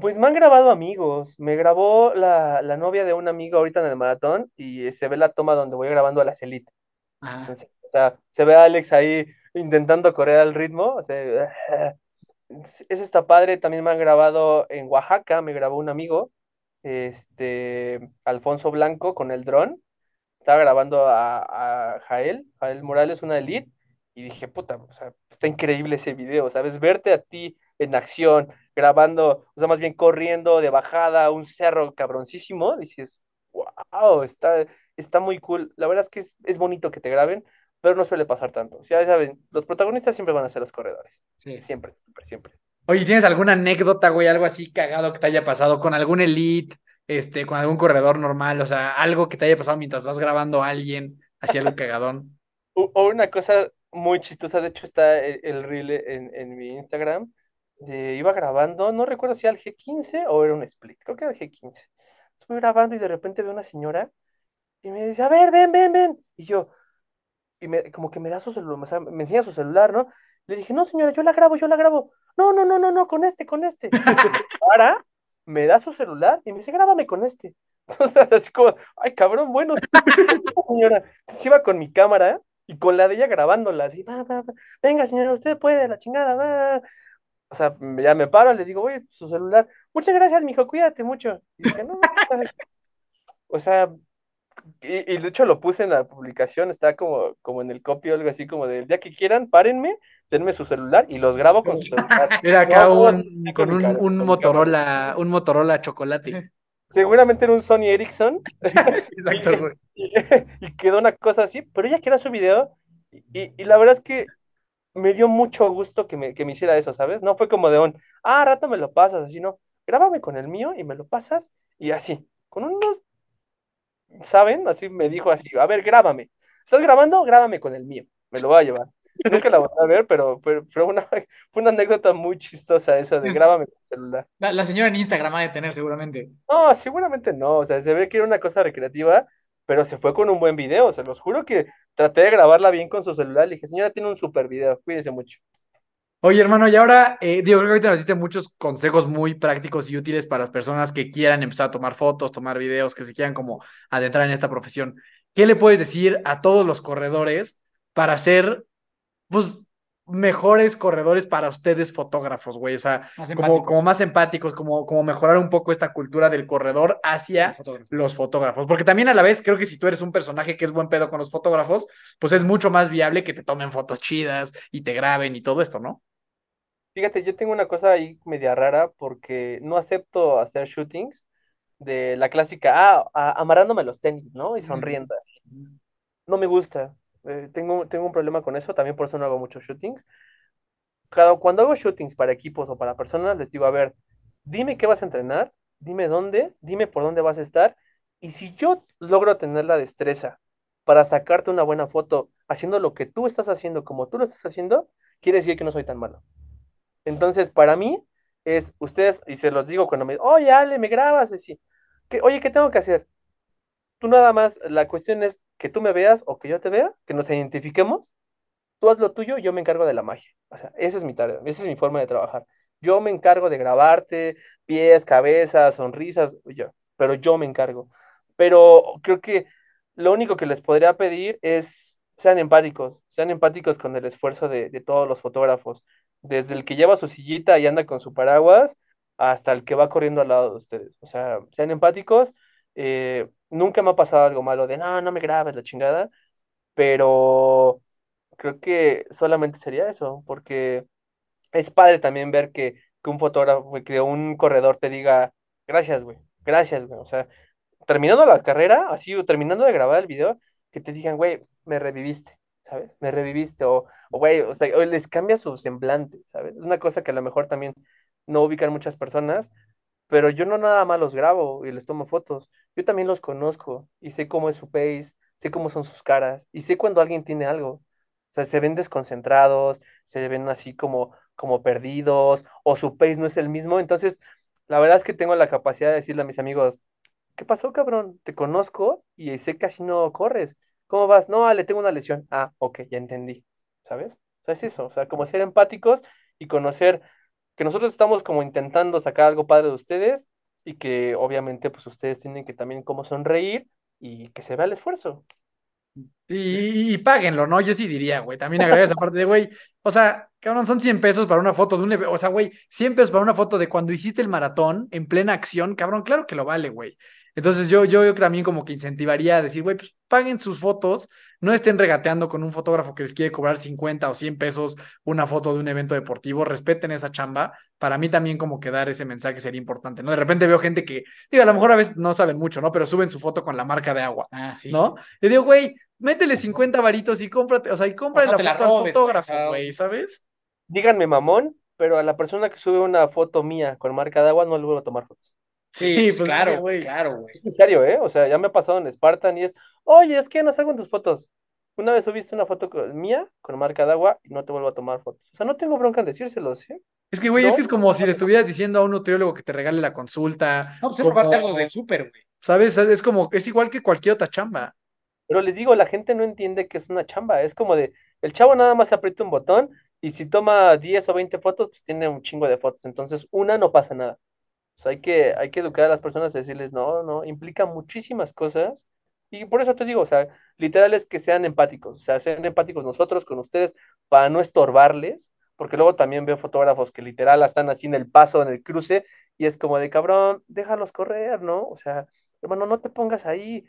Pues me han grabado amigos. Me grabó la, la novia de un amigo ahorita en el maratón y se ve la toma donde voy grabando a las Elite. O sea, se ve a Alex ahí intentando correr al ritmo. O sea, eso está padre. También me han grabado en Oaxaca, me grabó un amigo, este, Alfonso Blanco con el dron. Estaba grabando a, a Jael, Jael Morales, una Elite, y dije, puta, o sea, está increíble ese video, ¿sabes? Verte a ti en acción, grabando, o sea, más bien corriendo de bajada, un cerro cabroncísimo, dices, wow, está, está muy cool. La verdad es que es, es bonito que te graben, pero no suele pasar tanto. Ya saben, los protagonistas siempre van a ser los corredores. Sí. Siempre, siempre, siempre. Oye, ¿tienes alguna anécdota, güey, algo así cagado que te haya pasado con algún elite, este, con algún corredor normal, o sea, algo que te haya pasado mientras vas grabando a alguien, así algo cagadón? O, una cosa muy chistosa, de hecho está el, el reel en, en mi Instagram, de, iba grabando, no recuerdo si era el G15 o era un split, creo que era el G15. Estoy grabando y de repente veo una señora y me dice, a ver, ven, ven, ven. Y yo, y me, como que me da su celular, o sea, me enseña su celular, ¿no? Le dije, no, señora, yo la grabo, yo la grabo. No, no, no, no, no, con este, con este. Para, me da su celular y me dice, grábame con este. Entonces, así como, ay, cabrón, bueno, señora. Entonces iba con mi cámara y con la de ella grabándola, así, va, va, va. Venga, señora, usted puede, la chingada, va. O sea, ya me paro, le digo, oye, su celular. Muchas gracias, mijo, cuídate mucho. Y dije, no, o sea, y, y de hecho lo puse en la publicación, está como, como en el copy o algo así, como del día que quieran, párenme, denme su celular y los grabo con su celular. Era acá No, un, con un, cara, un con Motorola, un Motorola chocolate. Seguramente era un Sony Ericsson Exacto, güey. y, y quedó una cosa así, pero ella quería su video y, y la verdad es que me dio mucho gusto que me, que me hiciera eso, ¿sabes? No fue como de un, ah, rato me lo pasas, así no, grábame con el mío y me lo pasas y así, con unos, ¿saben? Así me dijo así, a ver, grábame. ¿Estás grabando? Grábame con el mío, me lo voy a llevar. Nunca la voy a ver, pero, pero, pero una, fue una anécdota muy chistosa esa de grábame con el celular. La, la señora en Instagram ha de tener seguramente. No, seguramente no, o sea, se ve que era una cosa recreativa, pero se fue con un buen video, se los juro que traté de grabarla bien con su celular, le dije, señora, tiene un super video, cuídese mucho. Oye, hermano, y ahora, eh, digo, creo que ahorita nos diste muchos consejos muy prácticos y útiles para las personas que quieran empezar a tomar fotos, tomar videos, que se quieran como adentrar en esta profesión. ¿Qué le puedes decir a todos los corredores para ser, pues, mejores corredores para ustedes fotógrafos, güey? O sea, Más como, más empáticos, como, como mejorar un poco esta cultura del corredor hacia Fotógrafo. los fotógrafos. Porque también a la vez creo que si tú eres un personaje que es buen pedo con los fotógrafos, pues es mucho más viable que te tomen fotos chidas y te graben y todo esto, ¿no? Fíjate, yo tengo una cosa ahí media rara porque no acepto hacer shootings de la clásica, ah, a- amarrándome los tenis, ¿no? Y sonriendo así. No me gusta, eh, tengo, tengo un problema con eso, también por eso no hago muchos shootings. Cada- cuando hago shootings para equipos o para personas, les digo, a ver, dime qué vas a entrenar, dime dónde, dime por dónde vas a estar Y si yo logro tener la destreza para sacarte una buena foto haciendo lo que tú estás haciendo como tú lo estás haciendo, quiere decir que no soy tan malo. Entonces, para mí, es ustedes, y se los digo cuando me oye, Ale, me grabas, así, que, oye, ¿qué tengo que hacer? Tú nada más, la cuestión es que tú me veas o que yo te vea, que nos identifiquemos, tú haz lo tuyo, yo me encargo de la magia. O sea, esa es mi tarea, esa es mi forma de trabajar. Yo me encargo de grabarte, pies, cabezas, sonrisas, yo, pero yo me encargo. Pero creo que lo único que les podría pedir es sean empáticos, sean empáticos con el esfuerzo de, de todos los fotógrafos, desde el que lleva su sillita y anda con su paraguas hasta el que va corriendo al lado de ustedes. O sea, sean empáticos. eh, nunca me ha pasado algo malo de no, no me grabes la chingada, pero creo que solamente sería eso, porque es padre también ver que, que un fotógrafo, que un corredor te diga, gracias, güey, gracias, güey. O sea, terminando la carrera, así, o terminando de grabar el video, que te digan, güey, me reviviste, ¿sabes? Me reviviste, o, o güey, o sea, o les cambia su semblante, ¿sabes? Es una cosa que a lo mejor también no ubican muchas personas, pero yo no nada más los grabo y les tomo fotos, yo también los conozco y sé cómo es su pace, sé cómo son sus caras y sé cuando alguien tiene algo. O sea, se ven desconcentrados, se ven así como, como perdidos, o su pace no es el mismo. Entonces, la verdad es que tengo la capacidad de decirle a mis amigos, ¿qué pasó, cabrón? Te conozco y sé que así no corres. ¿Cómo vas? No, le tengo una lesión. Ah, ok, ya entendí. ¿Sabes? O sea, es eso. O sea, como ser empáticos y conocer que nosotros estamos como intentando sacar algo padre de ustedes y que obviamente pues ustedes tienen que también como sonreír y que se vea el esfuerzo. Y, y páguenlo, ¿no? Yo sí diría, güey. También agregar esa parte de, güey. O sea, cabrón, son 100 pesos para una foto de un. O sea, güey, 100 pesos para una foto de cuando hiciste el maratón en plena acción, cabrón, claro que lo vale, güey. Entonces yo, yo, yo también como que incentivaría a decir, güey, pues paguen sus fotos, no estén regateando con un fotógrafo que les quiere cobrar 50 o 100 pesos una foto de un evento deportivo, respeten esa chamba. Para mí también como que dar ese mensaje sería importante, ¿no? De repente veo gente que, digo, a lo mejor a veces no saben mucho, ¿no? Pero suben su foto con la marca de agua. Ah, sí. ¿no? Le digo, güey, métele 50 varitos y cómprate, o sea, y cómprale no la foto al fotógrafo, güey, ¿sabes? Díganme mamón, pero a la persona que sube una foto mía con marca de agua no le vuelvo a tomar fotos. Sí, Sí, pues, pues, claro, güey. claro, güey. Es en serio, ¿eh? O sea, ya me ha pasado en Spartan y es, oye, es que no salgo en tus fotos. Una vez subiste una foto mía con marca de agua y no te vuelvo a tomar fotos. O sea, no tengo bronca en decírselos, ¿eh? Es que, güey, es que es como si le no. estubieras diciendo a un nutriólogo que te regale la consulta, No, pues es robarte algo del súper, güey. ¿sabes? Es como, es igual que cualquier otra chamba. Pero les digo, la gente no entiende que es una chamba. Es como de, el chavo nada más aprieta un botón y si toma 10 o 20 fotos, pues tiene un chingo de fotos. Entonces, una no pasa nada. Sea, hay que, hay que educar a las personas y decirles, no, no, implica muchísimas cosas. Y por eso te digo, o sea, literal es que sean empáticos, o sea, sean empáticos nosotros con ustedes para no estorbarles, porque luego también veo fotógrafos que literal están así en el paso, en el cruce, y es como de cabrón, déjalos correr, ¿no? O sea, hermano, no te pongas ahí,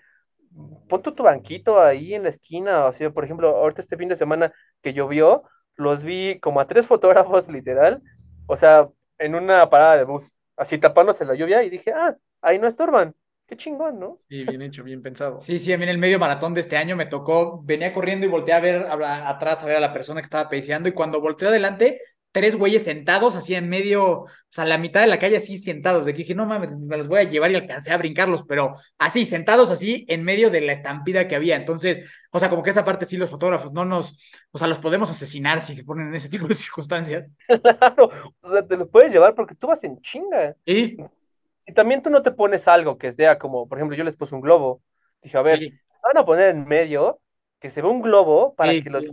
pon tu banquito ahí en la esquina, o sea, por ejemplo, ahorita este fin de semana que llovió, los vi como a tres fotógrafos literal, o sea, en una parada de bus, así tapándose la lluvia, y dije, ah, ahí no estorban, qué chingón, ¿no? Sí, bien hecho, bien pensado. Sí, sí, a mí en el medio maratón de este año me tocó, venía corriendo y volteé a ver a- a- atrás a ver a la persona que estaba peceando y cuando volteé adelante, tres güeyes sentados así en medio, o sea, la mitad de la calle así sentados, de que dije, no mames, me los voy a llevar y alcancé a brincarlos, pero así, sentados así en medio de la estampida que había. Entonces, o sea, como que esa parte sí los fotógrafos no nos, o sea, los podemos asesinar si se ponen en ese tipo de circunstancias. Claro, o sea, te lo puedes llevar porque tú vas en chinga. Si también tú no te pones algo que sea como, por ejemplo, yo les puse un globo, dije, a ver, sí, se van a poner en medio, que se ve un globo para Sí, que los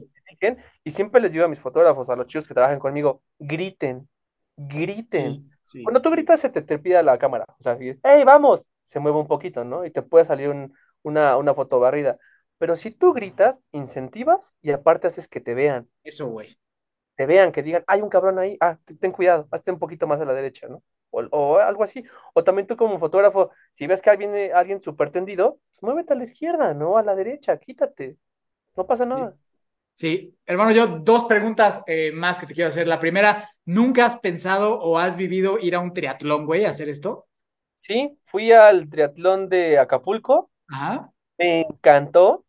y siempre les digo a mis fotógrafos, a los chicos que trabajan conmigo, griten, griten. sí, sí. Cuando tú gritas, se te trepida la cámara. O sea, hey, vamos, se mueve un poquito, ¿no? Y te puede salir un- una, una foto barrida. Pero si tú gritas, incentivas y aparte haces que te vean. Eso, güey. Te vean, que digan, hay un cabrón ahí. Ah, ten cuidado, hazte un poquito más a la derecha, ¿no? O, o algo así. O también tú como fotógrafo, si ves que viene alguien súper tendido, pues muévete a la izquierda, ¿no? A la derecha, quítate. No pasa nada. Sí, hermano, yo dos preguntas eh, más que te quiero hacer. La primera, ¿nunca has pensado o has vivido ir a un triatlón, güey, a hacer esto? Sí, fui al triatlón de Acapulco, Ajá. me encantó.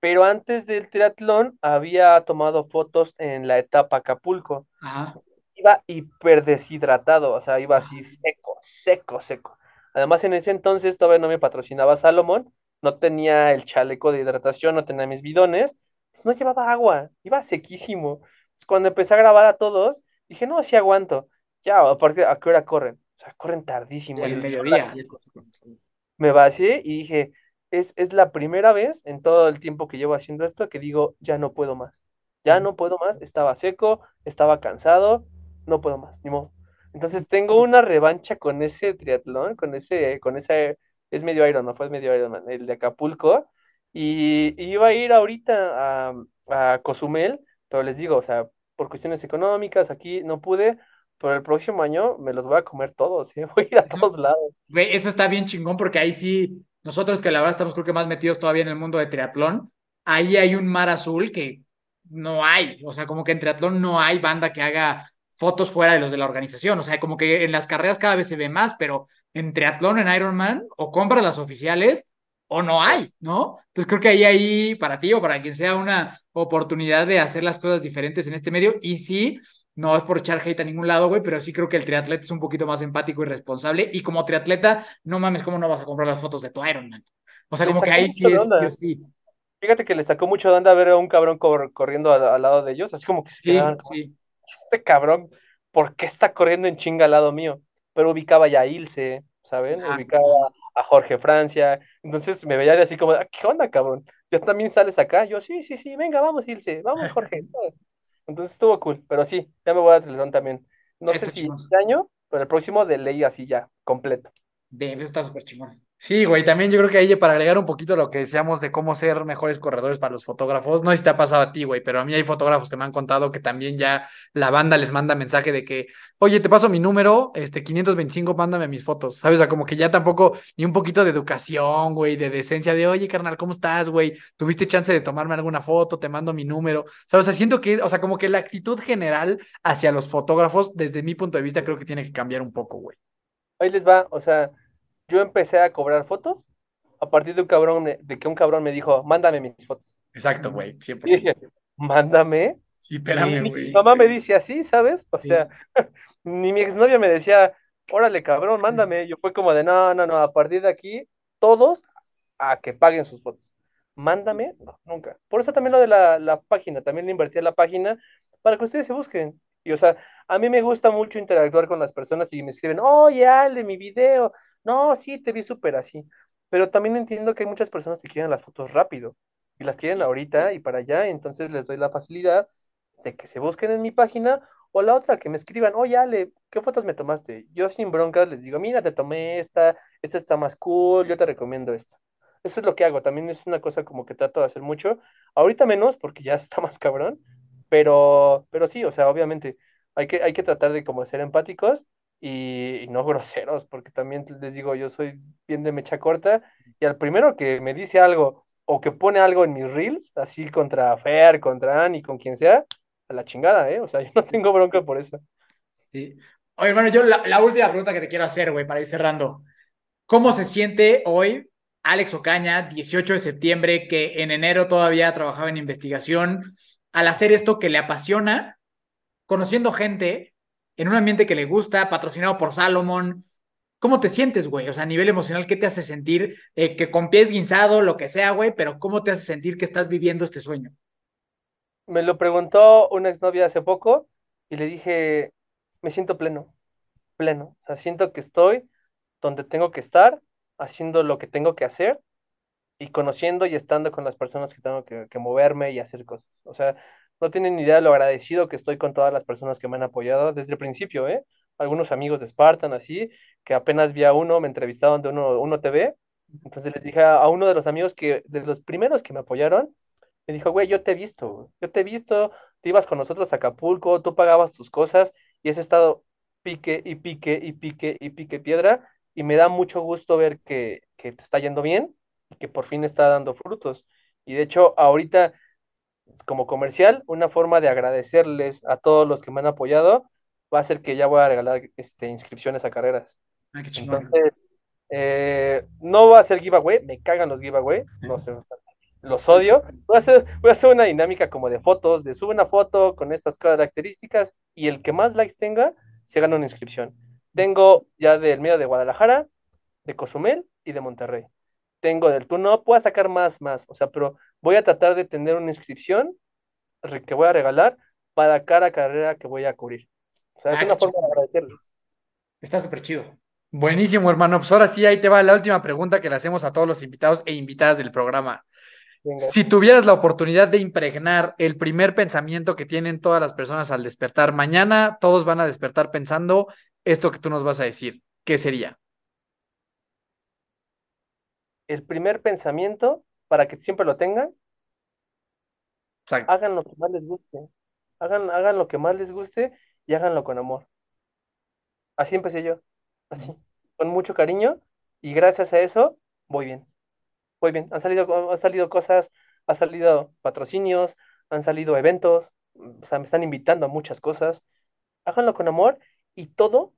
Pero antes del triatlón había tomado fotos en la etapa Acapulco. Ajá. Iba hiper deshidratado, o sea, iba así seco, seco, seco. Además, en ese entonces todavía no me patrocinaba Salomon, no tenía el chaleco de hidratación, no tenía mis bidones, no llevaba agua, iba sequísimo. Entonces, cuando empecé a grabar a todos, dije, no, sí aguanto. Ya, aparte, ¿a qué hora corren? O sea, corren tardísimo. El mediodía. Me vacié y dije, es, es la primera vez en todo el tiempo que llevo haciendo esto que digo, ya no puedo más. Ya no puedo más, estaba seco, estaba cansado, no puedo más, ni modo. Entonces tengo una revancha con ese triatlón, con ese, con ese, es medio Iron, no fue medio Ironman, el de Acapulco, y, y iba a ir ahorita a, a Cozumel, pero les digo, o sea, por cuestiones económicas, aquí no pude, pero el próximo año me los voy a comer todos, ¿eh? Voy a ir a Eso, todos lados. güey, eso está bien chingón porque ahí sí, nosotros que la verdad estamos creo que más metidos todavía en el mundo de triatlón, ahí hay un mar azul que no hay, o sea, como que en triatlón no hay banda que haga fotos fuera de los de la organización, o sea, como que en las carreras cada vez se ve más, pero en triatlón, en Ironman, o compras las oficiales o no hay, ¿no? Entonces creo que ahí hay para ti o para quien sea una oportunidad de hacer las cosas diferentes en este medio y sí, no es por echar hate a ningún lado, güey, pero sí creo que el triatleta es un poquito más empático y responsable y como triatleta, no mames, ¿cómo no vas a comprar las fotos de tu Ironman? O sea, Le como que ahí sí es sí sí. Fíjate que le sacó mucho de onda ver a un cabrón cor- corriendo al, al lado de ellos, así como que se Sí, quedaban como, este cabrón, ¿por qué está corriendo en chinga al lado mío? Pero ubicaba ya a Ilse, ¿saben? Ubicaba a Jorge Francia, entonces me veían así como, "Ah, ¿qué onda, cabrón? ¿Ya también sales acá? Yo, sí, sí, sí, venga, vamos, Ilse, vamos, Jorge. Entonces estuvo cool, pero sí, ya me voy a Teletón también. No sé si este año, pero el próximo de ley así ya, completo. De, eso está súper chingón. Sí, güey, también yo creo que ahí para agregar un poquito lo que decíamos de cómo ser mejores corredores para los fotógrafos, no sé si te ha pasado a ti, güey, pero a mí hay fotógrafos que me han contado que también ya la banda les manda mensaje de que, oye, te paso mi número, este 525, mándame mis fotos, ¿sabes? O sea, como que ya tampoco, ni un poquito de educación, güey, de decencia, de, oye, carnal, ¿cómo estás, güey? ¿Tuviste chance de tomarme alguna foto? Te mando mi número, ¿sabes? O sea, siento que, o sea, como que la actitud general hacia los fotógrafos, desde mi punto de vista, creo que tiene que cambiar un poco, güey. Ahí les va, o sea, yo empecé a cobrar fotos a partir de un cabrón, de que un cabrón me dijo, mándame mis fotos. Exacto, güey, Y 100%. dije, mándame. Sí, Y espérame, ni mi güey. mamá me dice así, ¿sabes? O Sí. sea, ni mi exnovia me decía, órale, cabrón, mándame. Yo fue como de, no, no, no, a partir de aquí, todos a que paguen sus fotos. Mándame, no, nunca. Por eso también lo de la, la página, también le invertí a la página para que ustedes se busquen. Y o sea, a mí me gusta mucho interactuar con las personas y me escriben, oye, Ale, mi video. No, sí, te vi súper así. Pero también entiendo que hay muchas personas que quieren las fotos rápido y las quieren ahorita y para allá, entonces les doy la facilidad de que se busquen en mi página o la otra, que me escriban, oye, Ale, ¿qué fotos me tomaste? Yo sin broncas les digo, mira, te tomé esta, esta está más cool, yo te recomiendo esta. Eso es lo que hago, también es una cosa como que trato de hacer mucho. Ahorita menos, porque ya está más cabrón, pero, pero sí, o sea, obviamente hay que, hay que tratar de como ser empáticos y, y no groseros, porque también les digo, yo soy bien de mecha corta y al primero que me dice algo o que pone algo en mis reels, así contra Fer, contra Annie, con quien sea, a la chingada, ¿eh? O sea, yo no tengo bronca por eso. Sí. Oye, hermano, yo la, la última pregunta que te quiero hacer, güey, para ir cerrando. ¿Cómo se siente hoy Alex Ocaña, 18 de septiembre, que en enero todavía trabajaba en investigación, al hacer esto que le apasiona, conociendo gente en un ambiente que le gusta, patrocinado por Salomon? ¿Cómo te sientes, güey? O sea, a nivel emocional, ¿qué te hace sentir? Eh, que con pies guinzado, lo que sea, güey, pero ¿cómo te hace sentir que estás viviendo este sueño? Me lo preguntó una exnovia hace poco y le dije, me siento pleno, pleno. O sea, siento que estoy donde tengo que estar, haciendo lo que tengo que hacer y conociendo y estando con las personas que tengo que, moverme y hacer cosas. O sea, no tienen ni idea de lo agradecido que estoy con todas las personas que me han apoyado desde el principio, ¿eh? Algunos amigos de Spartan, así, que apenas vi a uno, me entrevistaron de uno, uno TV. Entonces les dije a, uno de los amigos que, de los primeros que me apoyaron, me dijo, güey, yo te he visto, yo te he visto, te ibas con nosotros a Acapulco, tú pagabas tus cosas y has estado pique y pique y pique y pique piedra y me da mucho gusto ver que, que te está yendo bien y que por fin está dando frutos. Y de hecho, ahorita, como comercial, una forma de agradecerles a todos los que me han apoyado va a ser que ya voy a regalar este, inscripciones a carreras. Ay, qué chingón. Entonces, eh, no va a ser giveaway, me cagan los giveaway, no sé, los odio. Voy a hacer, voy a hacer una dinámica como de fotos, de sube una foto con estas características y el que más likes tenga se gana una inscripción. Tengo ya del medio de Guadalajara, de Cozumel y de Monterrey. Tengo del tú no puedo sacar más, más, o sea, pero voy a tratar de tener una inscripción que voy a regalar para cada carrera que voy a cubrir. O sea, es Ah, una forma de agradecerles. Está súper chido. Buenísimo, hermano. Pues ahora sí, ahí te va la última pregunta que le hacemos a todos los invitados e invitadas del programa. Venga. Si tuvieras la oportunidad de impregnar el primer pensamiento que tienen todas las personas al despertar, mañana todos van a despertar pensando esto que tú nos vas a decir. ¿Qué sería? El primer pensamiento, para que siempre lo tengan, Exacto. hagan lo que más les guste. Hagan, hagan lo que más les guste y háganlo con amor. Así empecé yo, así, con mucho cariño y gracias a eso voy bien. Voy bien. Han salido, han salido cosas, han salido patrocinios, han salido eventos, o sea, me están invitando a muchas cosas. Háganlo con amor y todo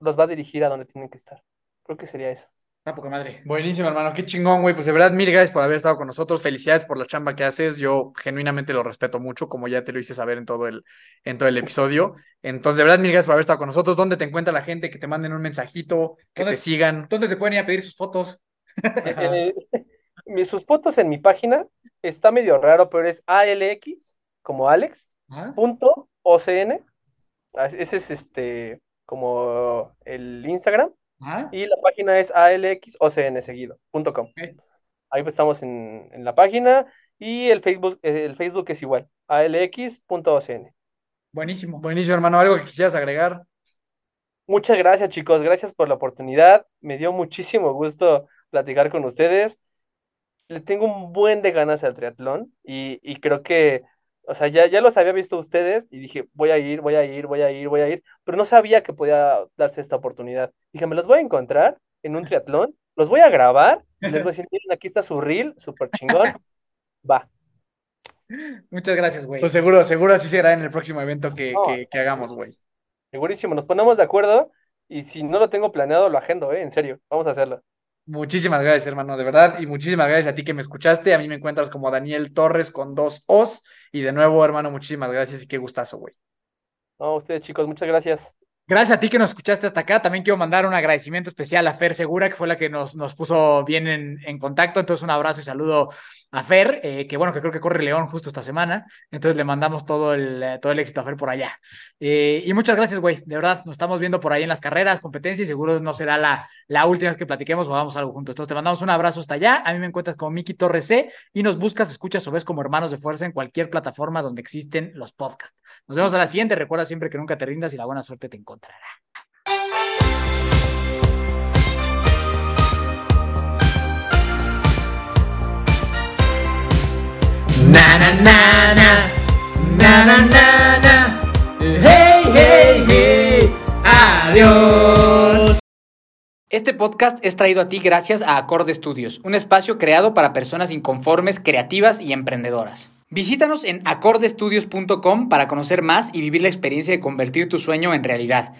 los va a dirigir a donde tienen que estar. Creo que sería eso. Está poca madre. Buenísimo, hermano. Qué chingón, güey. Pues de verdad, mil gracias por haber estado con nosotros. Felicidades por la chamba que haces. Yo genuinamente lo respeto mucho, como ya te lo hice saber en todo el, en todo el episodio. Entonces, de verdad, mil gracias por haber estado con nosotros. ¿Dónde te encuentra la gente? Que te manden un mensajito, que ¿Dónde- te sigan. ¿Dónde te pueden ir a pedir sus fotos? Eh, sus fotos en mi página está medio raro, pero es ALX, como Alex, punto OCN. Ah, Ese es este como el Instagram. Ajá. Y la página es alxocn seguido, punto com. Ok. Ahí pues estamos en, en la página. Y el Facebook, el Facebook es igual, alx.ocn. Buenísimo. Buenísimo, hermano. ¿Algo que quisieras agregar? Muchas gracias, chicos. Gracias por la oportunidad. Me dio muchísimo gusto platicar con ustedes. Le tengo un buen de ganas al triatlón y, y creo que, o sea, ya, ya los había visto ustedes y dije, voy a ir, voy a ir, voy a ir, voy a ir, pero no sabía que podía darse esta oportunidad. Dije, me los voy a encontrar en un triatlón, los voy a grabar y les voy a decir, miren, aquí está su reel, súper chingón. Va. Muchas gracias, güey. Pues seguro, seguro así será en el próximo evento que, No, que, sí, que hagamos, güey. Segurísimo, nos ponemos de acuerdo y si no lo tengo planeado, lo agendo, ¿eh? En serio, vamos a hacerlo. Muchísimas gracias, hermano, de verdad. Y muchísimas gracias a ti que me escuchaste. A mí me encuentras como Daniel Torres con dos O's. Y de nuevo, hermano, muchísimas gracias y qué gustazo, güey. No, ustedes, chicos, muchas gracias. Gracias a ti que nos escuchaste hasta acá. También quiero mandar un agradecimiento especial a Fer Segura, que fue la que nos, nos puso bien en, en contacto. Entonces, un abrazo y saludo a Fer, eh, que bueno, que creo que corre León justo esta semana. Entonces, le mandamos todo el, eh, todo el éxito a Fer por allá. Eh, y muchas gracias, güey. De verdad, nos estamos viendo por ahí en las carreras, competencias, y seguro no será la, la última vez que platiquemos o hagamos algo juntos. Entonces, te mandamos un abrazo hasta allá. A mí me encuentras como Miki Torres C y nos buscas, escuchas o ves como hermanos de fuerza en cualquier plataforma donde existen los podcasts. Nos vemos a la siguiente. Recuerda siempre que nunca te rindas y la buena suerte te encontrará. Na na na na na na na na hey hey hey adiós Este podcast es traído a ti gracias a Acorde Studios, un espacio creado para personas inconformes, creativas y emprendedoras. Visítanos en acordestudios.com para conocer más y vivir la experiencia de convertir tu sueño en realidad.